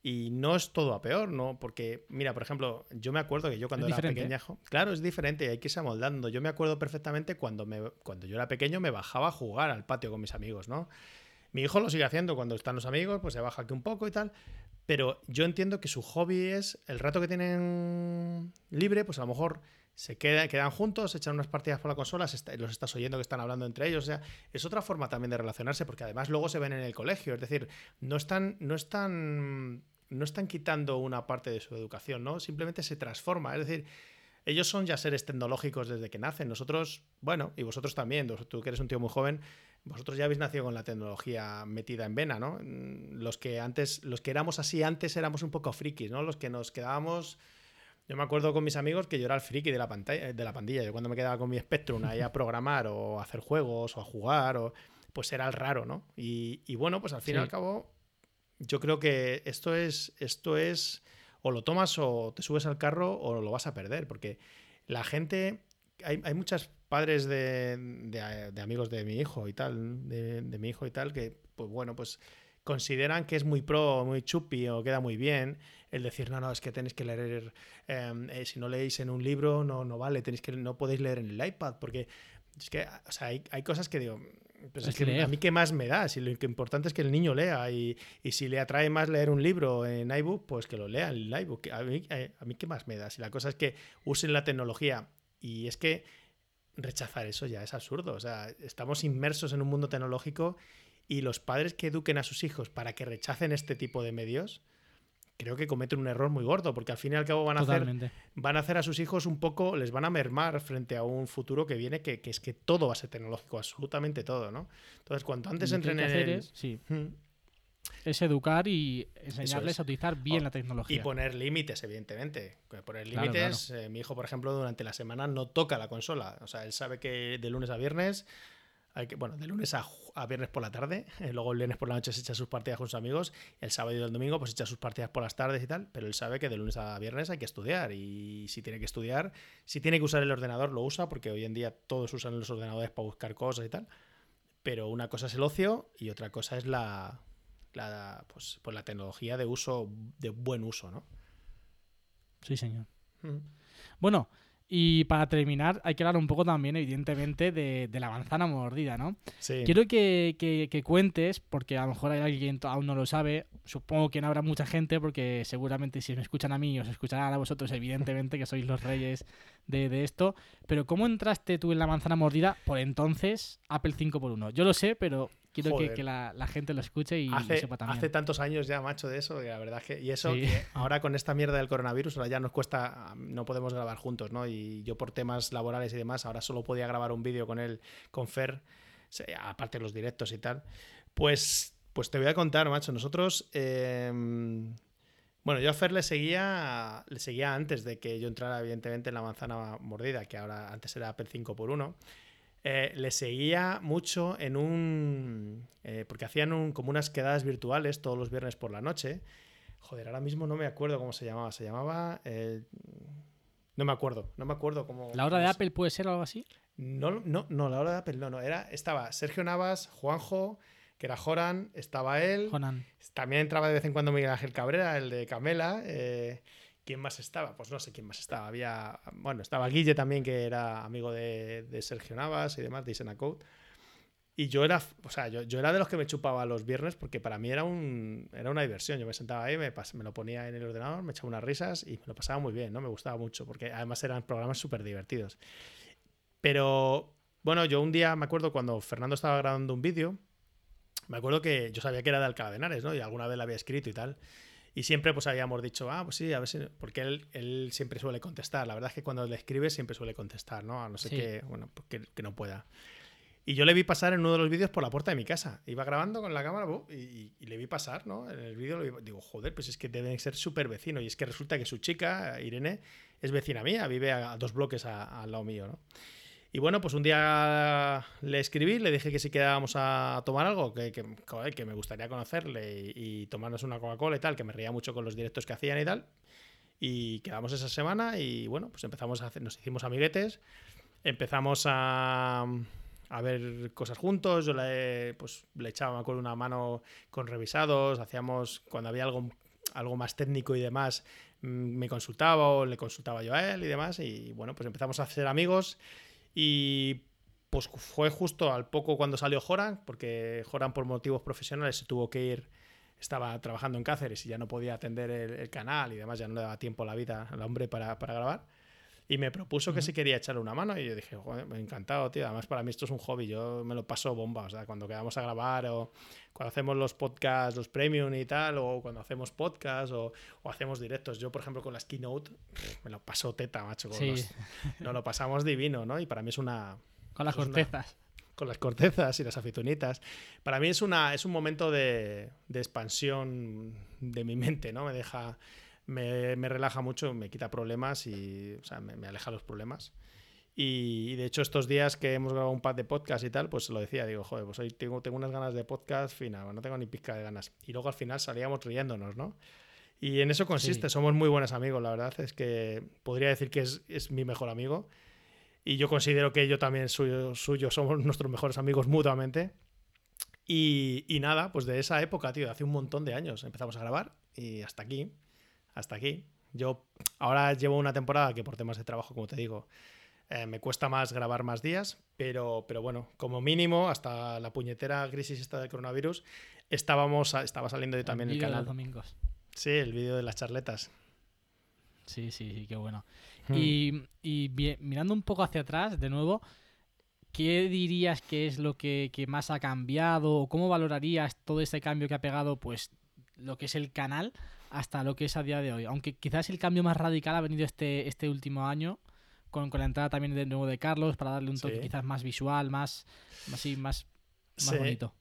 Y no es todo a peor, ¿no? Porque, mira, por ejemplo, yo me acuerdo que yo cuando era pequeñajo. Claro, es diferente, hay que irse amoldando. Yo me acuerdo perfectamente cuando, me, cuando yo era pequeño me bajaba a jugar al patio con mis amigos, ¿no? Mi hijo lo sigue haciendo cuando están los amigos, pues se baja aquí un poco y tal. Pero yo entiendo que su hobby es el rato que tienen libre, pues a lo mejor se quedan, juntos, echan unas partidas por la consola, los estás oyendo que están hablando entre ellos. Es otra forma también de relacionarse, porque además luego se ven en el colegio. Es decir, no están, no están no están quitando una parte de su educación, ¿no? Simplemente se transforma. Es decir, ellos son ya seres tecnológicos desde que nacen. Nosotros, bueno, y vosotros también, tú que eres un tío muy joven, vosotros ya habéis nacido con la tecnología metida en vena, ¿no? Mm, los que antes, los que éramos así antes éramos un poco frikis, ¿no? Los que nos quedábamos. Yo me acuerdo con mis amigos que yo era el friki de la pantalla, de la pandilla. Yo cuando me quedaba con mi Spectrum ahí a programar o a hacer juegos o a jugar, o, pues era el raro, ¿no? Y, bueno, pues al fin y al cabo yo creo que esto es, esto es, o lo tomas o te subes al carro o lo vas a perder, porque la gente, hay, hay muchos padres de, de, amigos de mi hijo y tal, de, mi hijo y tal, que, pues bueno, pues consideran que es muy pro, muy chupi o queda muy bien el decir, no, no, es que tenéis que leer, em, eh, si no leéis en un libro, no, no vale, tenéis que, no podéis leer en el iPad, porque es que, o sea, hay, hay cosas que digo, pues es que a mí qué más me da, si lo importante es que el niño lea y, si le atrae más leer un libro en iBook, pues que lo lea en el iBook. A mí, eh, a mí qué más me da, si la cosa es que usen la tecnología y es que rechazar eso ya es absurdo, o sea, estamos inmersos en un mundo tecnológico y los padres que eduquen a sus hijos para que rechacen este tipo de medios, creo que cometen un error muy gordo, porque al fin y al cabo van a, hacer, van a hacer a sus hijos un poco, les van a mermar frente a un futuro que viene, que, es que todo va a ser tecnológico, absolutamente todo, ¿no? Entonces, cuanto antes entren en el... Es, sí. Es educar y enseñarles a utilizar bien la tecnología. Y poner límites, evidentemente. Poner límites. Eh, mi hijo, por ejemplo, durante la semana no toca la consola. O sea, él sabe que de lunes a viernes hay que, bueno, de lunes a, a viernes por la tarde, eh, luego el viernes por la noche se echa sus partidas con sus amigos, el sábado y el domingo pues echa sus partidas por las tardes y tal, pero él sabe que de lunes a viernes hay que estudiar y si tiene que estudiar, si tiene que usar el ordenador lo usa porque hoy en día todos usan los ordenadores para buscar cosas y tal, pero una cosa es el ocio y otra cosa es la, la pues, pues la tecnología de uso, de buen uso, ¿no? Sí, señor. Mm. Bueno, y para terminar, hay que hablar un poco también, evidentemente, de, la manzana mordida, ¿no? Sí. Quiero que, que, cuentes, porque a lo mejor hay alguien que aún no lo sabe, supongo que no habrá mucha gente, porque seguramente si me escuchan a mí, os escucharán a vosotros, evidentemente, que sois los reyes de, de esto. Pero ¿cómo entraste tú en la manzana mordida por entonces Apple 5x1? Yo lo sé, pero quiero que, la, gente lo escuche y hace, sepa también. Hace tantos años ya, macho, de eso, que la verdad que. Y eso, ahora con esta mierda del coronavirus, ahora ya nos cuesta. No podemos grabar juntos, ¿no? Y yo por temas laborales y demás, ahora solo podía grabar un vídeo con él, con Fer, aparte de los directos y tal. Pues, pues te voy a contar, macho. Nosotros. Em, bueno, yo a Fer le seguía, le seguía antes de que yo entrara, evidentemente, en la manzana mordida, que ahora antes era Apple 5 x 1 eh, le seguía mucho en un... Eh, porque hacían como unas quedadas virtuales todos los viernes por la noche. Joder, ahora mismo no me acuerdo cómo se llamaba. Se llamaba... Eh, no me acuerdo, no me acuerdo cómo... ¿La hora de Apple puede ser algo así? No, no, no, la hora de Apple no, no. Era, estaba Sergio Navas, Juanjo, que era Joran, estaba él. Jonan. También entraba de vez en cuando Miguel Ángel Cabrera, el de Camela. Eh, ¿Quién más estaba? Pues no sé quién más estaba. Había, bueno, estaba Guille también, que era amigo de, Sergio Navas y demás, de Isena Code. Y yo era, o sea, yo, yo, era de los que me chupaba los viernes porque para mí era, un, era una diversión. Yo me sentaba ahí, me, me lo ponía en el ordenador, me echaba unas risas y me lo pasaba muy bien, ¿no? Me gustaba mucho porque además eran programas súper divertidos. Pero, bueno, yo un día me acuerdo cuando Fernando estaba grabando un vídeo, me acuerdo que yo sabía que era de Alcalá de Henares, ¿no? Y alguna vez lo había escrito y tal. Y siempre pues habíamos dicho, ah, pues sí, a ver si... Porque él, él siempre suele contestar. La verdad es que cuando le escribes siempre suele contestar, ¿no? A no ser que, bueno, porque, que no pueda. Y yo le vi pasar en uno de los vídeos por la puerta de mi casa. Iba grabando con la cámara y, y le vi pasar, ¿no? En el vídeo digo, joder, pues es que deben ser súper vecino. Y es que resulta que su chica, Irene, es vecina mía, vive a, dos bloques al lado mío, ¿no? Y bueno, pues un día le escribí, le dije que si quedábamos a tomar algo, que, que, me gustaría conocerle y, tomarnos una Coca-Cola y tal, que me reía mucho con los directos que hacían y tal. Y quedamos esa semana y bueno, pues empezamos a hacer, nos hicimos amiguetes, empezamos a, a ver cosas juntos, yo le, pues, le echaba, me una mano con revisados, hacíamos, cuando había algo, algo más técnico y demás, mm, me consultaba o le consultaba yo a él y demás, y bueno, pues empezamos a ser amigos y pues fue justo al poco cuando salió Joran, porque Joran por motivos profesionales se tuvo que ir, estaba trabajando en Cáceres y ya no podía atender el, canal y demás, ya no le daba tiempo a la vida al hombre para, para grabar. Y me propuso que si quería echarle una mano y yo dije, Joder, encantado, tío. Además, para mí esto es un hobby, yo me lo paso bomba. O sea, cuando quedamos a grabar o cuando hacemos los podcasts, los premium y tal, o cuando hacemos podcasts o, o hacemos directos. Yo, por ejemplo, con las keynote, me lo paso teta, macho. Con sí. nos lo pasamos divino, ¿no? Y para mí es una... Con las cortezas. con las cortezas y las aceitunitas. Para mí es, una, es un momento de, de expansión de mi mente, ¿no? Me deja me, relaja mucho, me quita problemas y o sea, me, aleja los problemas. Y, de hecho estos días que hemos grabado un pad de podcast y tal, pues lo decía, digo, joder, pues hoy tengo, tengo unas ganas de podcast fina, no tengo ni pizca de ganas. Y luego al final salíamos riéndonos, ¿no? Y en eso consiste, somos muy buenos amigos, la verdad es que podría decir que es, es mi mejor amigo. Y yo considero que yo también suyo, suyo somos nuestros mejores amigos mutuamente. Y, y, nada, pues de esa época, tío, de hace un montón de años empezamos a grabar y hasta aquí hasta aquí. Yo ahora llevo una temporada que por temas de trabajo, como te digo, eh, me cuesta más grabar más días, pero, pero bueno, como mínimo, hasta la puñetera crisis esta del coronavirus, estábamos, estaba saliendo yo también el, el canal. los domingos. Sí, el vídeo de las charletas. Sí, sí, sí, qué bueno. Hmm. Y, y mirando un poco hacia atrás, de nuevo, ¿qué dirías que es lo que, que, más ha cambiado? ¿O cómo valorarías todo este cambio que ha pegado, pues, lo que es el canal hasta lo que es a día de hoy. Aunque quizás el cambio más radical ha venido este, este último año, con, con la entrada también de nuevo de Carlos, para darle un toque quizás más visual, más, así, más, más bonito.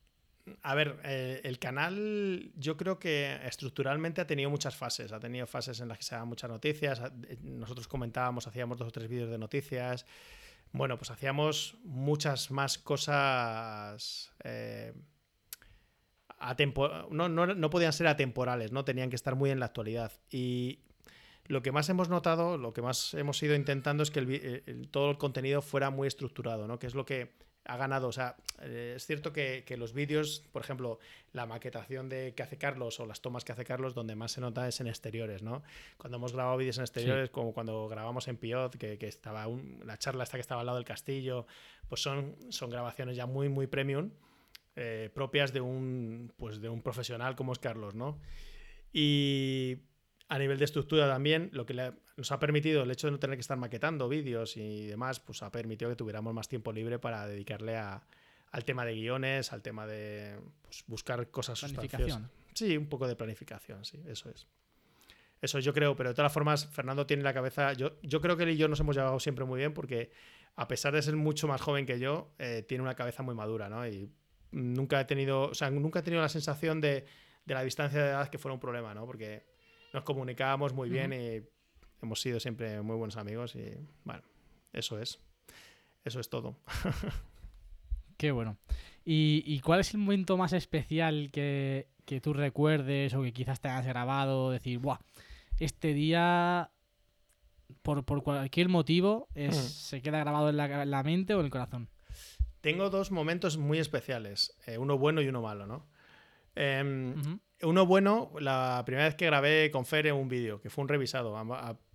A ver, eh, el canal yo creo que estructuralmente ha tenido muchas fases. Ha tenido fases en las que se dan muchas noticias. Eh, nosotros comentábamos, hacíamos dos o tres vídeos de noticias. bueno, pues hacíamos muchas más cosas. Eh, no, no, podían ser atemporales, ¿no? Tenían que estar muy en la actualidad. Y lo que más hemos notado, lo que más hemos ido intentando es que todo el contenido fuera muy estructurado, ¿no? Que es lo que ha ganado. O sea, eh, es cierto que, los vídeos, por ejemplo, la maquetación de que hace Carlos o las tomas que hace Carlos, donde más se nota es en exteriores, ¿no? Cuando hemos grabado vídeos en exteriores, como cuando grabamos en Piot, que, estaba la charla esta que estaba al lado del castillo, pues son, son grabaciones ya muy, muy premium, eh, propias de un, pues de un profesional como es Carlos, ¿no? Y a nivel de estructura también, lo que nos ha permitido el hecho de no tener que estar maquetando vídeos y demás, pues ha permitido que tuviéramos más tiempo libre para dedicarle al tema de guiones, al tema de pues, buscar cosas sustanciosas. Sí, un poco de planificación, sí, eso es. Eso yo creo, pero de todas formas, Fernando tiene la cabeza. Yo, yo creo que él y yo nos hemos llevado siempre muy bien porque, a pesar de ser mucho más joven que yo, eh, tiene una cabeza muy madura, ¿no? Y nunca he tenido, o sea, nunca he tenido la sensación de, de la distancia de edad que fuera un problema, ¿no? Porque nos comunicábamos muy bien y hemos sido siempre muy buenos amigos y bueno, eso es. Eso es todo. Qué bueno. ¿Y, cuál es el momento más especial que, tú recuerdes o que quizás te hayas grabado? Decir, ¡buah! Este día, por, cualquier motivo, es, se queda grabado en la, mente o en el corazón. Tengo dos momentos muy especiales, eh, uno bueno y uno malo, ¿no? Em, uno bueno, la primera vez que grabé con Fer un vídeo, que fue un revisado.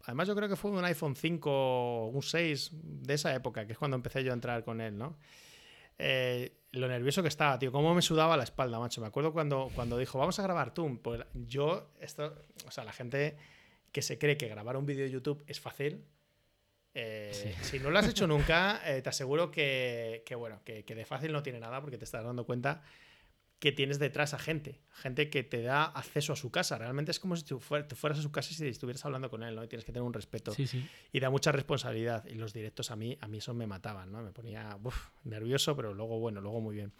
Además, yo creo que fue un iPhone 5 o un 6 de esa época, que es cuando empecé yo a entrar con él, ¿no? Eh, lo nervioso que estaba, tío, cómo me sudaba la espalda, macho. Me acuerdo cuando, cuando dijo, vamos a grabar tú. Pues yo, esto, o sea, la gente que se cree que grabar un vídeo de YouTube es fácil. Eh, si no lo has hecho nunca, eh, te aseguro que, bueno, que, que, de fácil no tiene nada porque te estás dando cuenta que tienes detrás a gente, gente que te da acceso a su casa. Realmente es como si tú fueras a su casa y si estuvieras hablando con él, ¿no? Y tienes que tener un respeto. Y da mucha responsabilidad. Y los directos a mí, a mí eso me mataban, ¿no? Me ponía nervioso, pero luego, bueno, luego muy bien.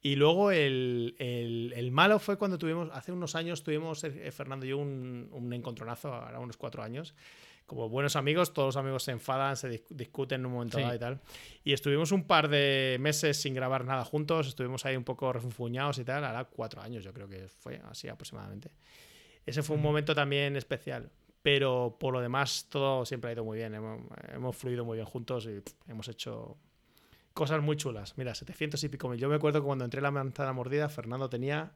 Y luego el, el, malo fue cuando tuvimos, hace unos años tuvimos, eh, Fernando y yo, un, un encontronazo, ahora unos cuatro años, como buenos amigos, todos los amigos se enfadan, se discuten en un momento dado y tal. Y estuvimos un par de meses sin grabar nada juntos, estuvimos ahí un poco refunfuñados y tal, ahora cuatro años yo creo que fue así aproximadamente. Ese fue un momento también especial, pero por lo demás todo siempre ha ido muy bien, hemos, fluido muy bien juntos y hemos hecho cosas muy chulas. Mira, 700 y pico mil. Yo me acuerdo que cuando entré en la manzana mordida, Fernando tenía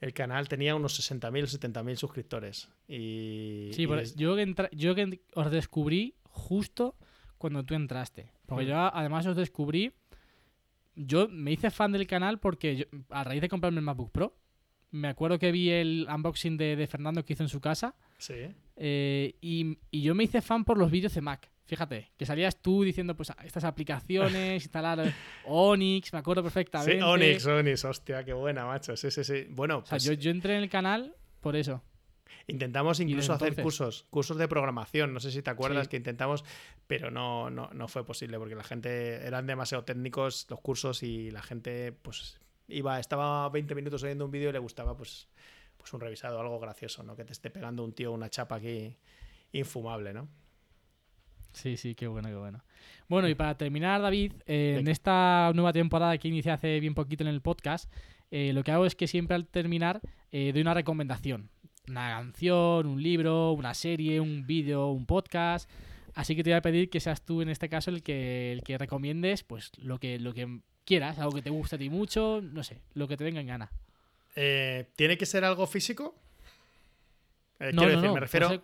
el canal tenía unos 60.000 o 70.000 suscriptores. Y, sí, yo, que yo que os descubrí justo cuando tú entraste. Porque mm. yo además os descubrí. Yo me hice fan del canal porque a raíz de comprarme el MacBook Pro, me acuerdo que vi el unboxing de, Fernando que hizo en su casa. Sí. Eh, y, y, yo me hice fan por los vídeos de Mac. Fíjate, que salías tú diciendo, pues, estas aplicaciones, instalar Onyx, me acuerdo perfectamente. Sí, Onyx, Onyx, hostia, qué buena, macho. Sí, sí, sí. Bueno, pues, yo, yo entré en el canal por eso. Intentamos incluso hacer cursos, cursos de programación. No sé si te acuerdas que intentamos, pero no, no, no, fue posible porque la gente eran demasiado técnicos los cursos y la gente, pues, iba, estaba 20 minutos oyendo un vídeo y le gustaba, pues, pues un revisado, algo gracioso, ¿no? Que te esté pegando un tío una chapa aquí infumable, ¿no? Sí, sí, qué bueno, qué bueno. Bueno, y para terminar, David, eh, en esta nueva temporada que inicié hace bien poquito en el podcast, eh, lo que hago es que siempre al terminar eh, doy una recomendación. Una canción, un libro, una serie, un vídeo, un podcast. Así que te voy a pedir que seas tú en este caso el que, el que recomiendes pues lo que, lo que quieras, algo que te guste a ti mucho, no sé, lo que te venga en gana. ¿Tiene que ser algo físico? no, quiero decir, me refiero...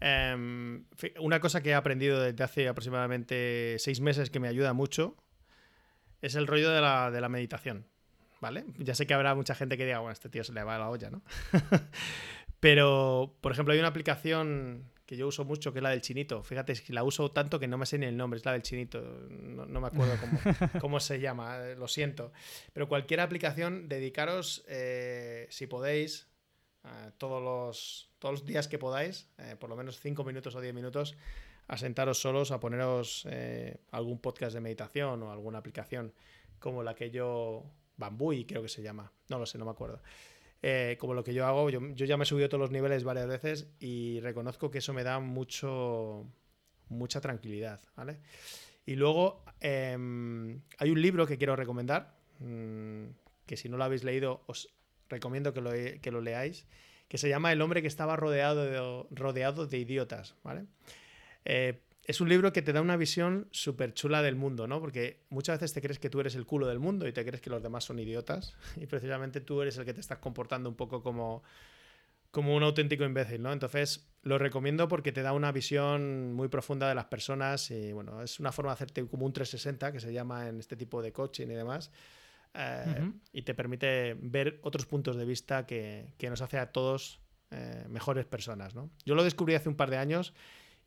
Em, una cosa que he aprendido desde hace aproximadamente seis meses que me ayuda mucho es el rollo de la, de la meditación. ¿Vale? Ya sé que habrá mucha gente que diga, bueno, este tío se le va a la olla, ¿no? Pero, por ejemplo, hay una aplicación que yo uso mucho, que es la del chinito. Fíjate, es que la uso tanto que no me sé ni el nombre, es la del chinito. No, me acuerdo cómo, cómo, se llama, lo siento. Pero cualquier aplicación, dedicaros, eh, si podéis, todos, los, todos los días que podáis, eh, por lo menos 5 minutos o 10 minutos, a sentaros solos, a poneros eh, algún podcast de meditación o alguna aplicación como la que yo, Bambui creo que se llama, no lo sé, no me acuerdo. Eh, como lo que yo hago, yo, ya me he subido todos los niveles varias veces y reconozco que eso me da mucho, mucha tranquilidad, ¿vale? Y luego em, hay un libro que quiero recomendar, mm, que si no lo habéis leído os recomiendo que lo, que lo leáis, que se llama El hombre que estaba rodeado de, rodeado de idiotas, ¿vale? Eh, es un libro que te da una visión súper chula del mundo, ¿no? Porque muchas veces te crees que tú eres el culo del mundo y te crees que los demás son idiotas y precisamente tú eres el que te estás comportando un poco como, como un auténtico imbécil, ¿no? Entonces lo recomiendo porque te da una visión muy profunda de las personas y bueno, es una forma de hacerte como un 360 que se llama en este tipo de coaching y demás. Eh, y te permite ver otros puntos de vista que, que nos hace a todos eh, mejores personas, ¿no? Yo lo descubrí hace un par de años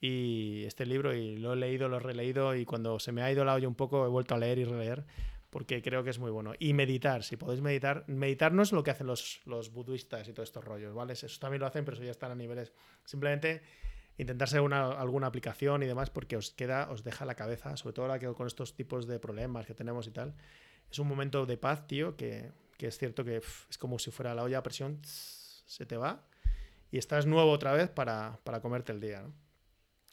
y este libro y lo he leído, lo he releído y cuando se me ha ido la olla un poco he vuelto a leer y releer porque creo que es muy bueno. Y meditar, si podéis meditar, meditar no es lo que hacen los, los budistas y todos estos rollos, ¿vale? Eso también lo hacen, pero eso ya están a niveles. Simplemente intentarse una, alguna aplicación y demás porque os queda, os deja la cabeza, sobre todo ahora que con estos tipos de problemas que tenemos y tal. Es un momento de paz, tío, que, que es cierto que es como si fuera la olla a presión, se te va y estás nuevo otra vez para, para comerte el día, ¿no?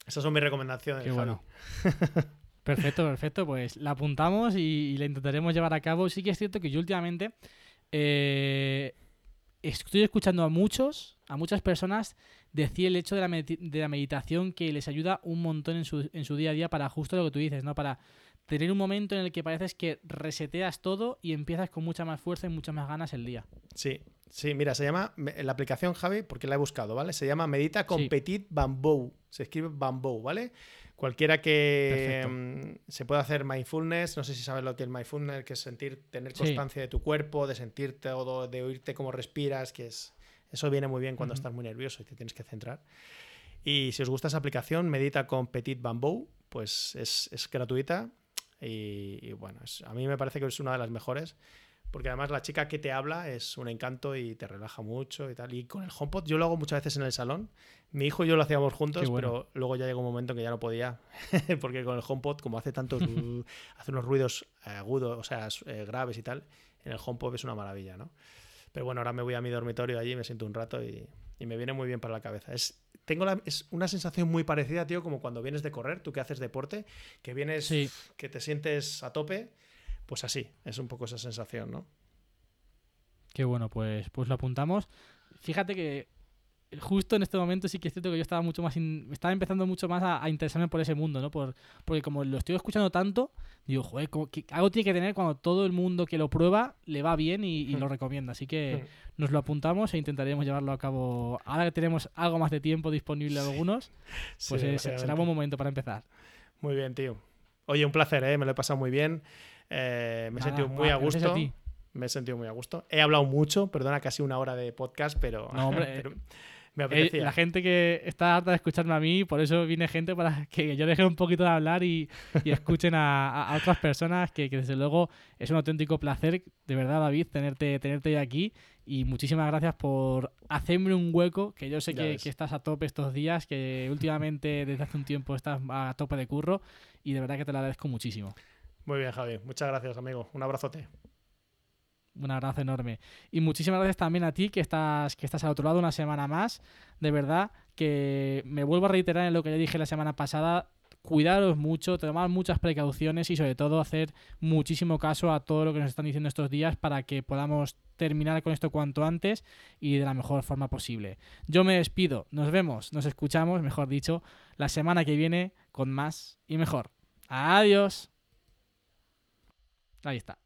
Esas son mis recomendaciones. Qué bueno. perfecto, perfecto. Pues la apuntamos y, la intentaremos llevar a cabo. Sí que es cierto que yo últimamente eh, estoy escuchando a muchos, a muchas personas decir el hecho de la, de la meditación que les ayuda un montón en su, en su día a día para justo lo que tú dices, ¿no? Para tener un momento en el que pareces que reseteas todo y empiezas con mucha más fuerza y muchas más ganas el día. Sí, sí, mira, se llama, la aplicación Javi, porque la he buscado, ¿vale? Se llama Medita con Petit Bamboo, se escribe Bamboo, ¿vale? Cualquiera que mm, se pueda hacer mindfulness, no sé si sabes lo que es mindfulness, que es sentir, tener constancia de tu cuerpo, de sentirte o de oírte cómo respiras, que es eso viene muy bien cuando estás muy nervioso y te tienes que centrar. Y si os gusta esa aplicación, Medita con Petit Bamboo, pues es, es gratuita y, bueno, a mí me parece que es una de las mejores. Porque además la chica que te habla es un encanto y te relaja mucho y tal. Y con el HomePod yo lo hago muchas veces en el salón. Mi hijo y yo lo hacíamos juntos, pero luego ya llegó un momento en que ya no podía. porque con el HomePod, como hace tantos, hace unos ruidos agudos, o sea, eh, graves y tal, en el HomePod es una maravilla, ¿no? Pero bueno, ahora me voy a mi dormitorio allí, me siento un rato y, y me viene muy bien para la cabeza. Es, tengo es una sensación muy parecida, tío, como cuando vienes de correr, tú que haces deporte, que vienes, que te sientes a tope, pues así, es un poco esa sensación, ¿no? Qué bueno, pues, pues lo apuntamos. Fíjate que justo en este momento sí que es cierto que yo estaba mucho más estaba empezando mucho más a, interesarme por ese mundo, ¿no? Por, porque como lo estoy escuchando tanto, digo, joder, algo tiene que tener cuando todo el mundo que lo prueba le va bien y, lo recomienda. Así que nos lo apuntamos e intentaremos llevarlo a cabo. Ahora que tenemos algo más de tiempo disponible algunos, pues será buen momento para empezar. Muy bien, tío. Oye, un placer, ¿eh? Me lo he pasado muy bien. Eh, me he sentido muy a gusto. me he sentido muy a gusto. He hablado mucho, perdona, casi una hora de podcast, pero. No, hombre. Eh, la gente que está harta de escucharme a mí, por eso viene gente para que yo deje un poquito de hablar y, escuchen a, otras personas, que, desde luego es un auténtico placer, de verdad, David, tenerte, tenerte aquí. Y muchísimas gracias por hacerme un hueco, que yo sé que, estás a tope estos días, que últimamente desde hace un tiempo estás a tope de curro y de verdad que te lo agradezco muchísimo. Muy bien, Javi. Muchas gracias, amigo. Un abrazote. Un abrazo enorme. Y muchísimas gracias también a ti que estás, que estás al otro lado una semana más. De verdad que me vuelvo a reiterar en lo que ya dije la semana pasada. Cuidaros mucho, tomar muchas precauciones y sobre todo hacer muchísimo caso a todo lo que nos están diciendo estos días para que podamos terminar con esto cuanto antes y de la mejor forma posible. Yo me despido, nos vemos, nos escuchamos, mejor dicho, la semana que viene con más y mejor. Adiós. Ahí está.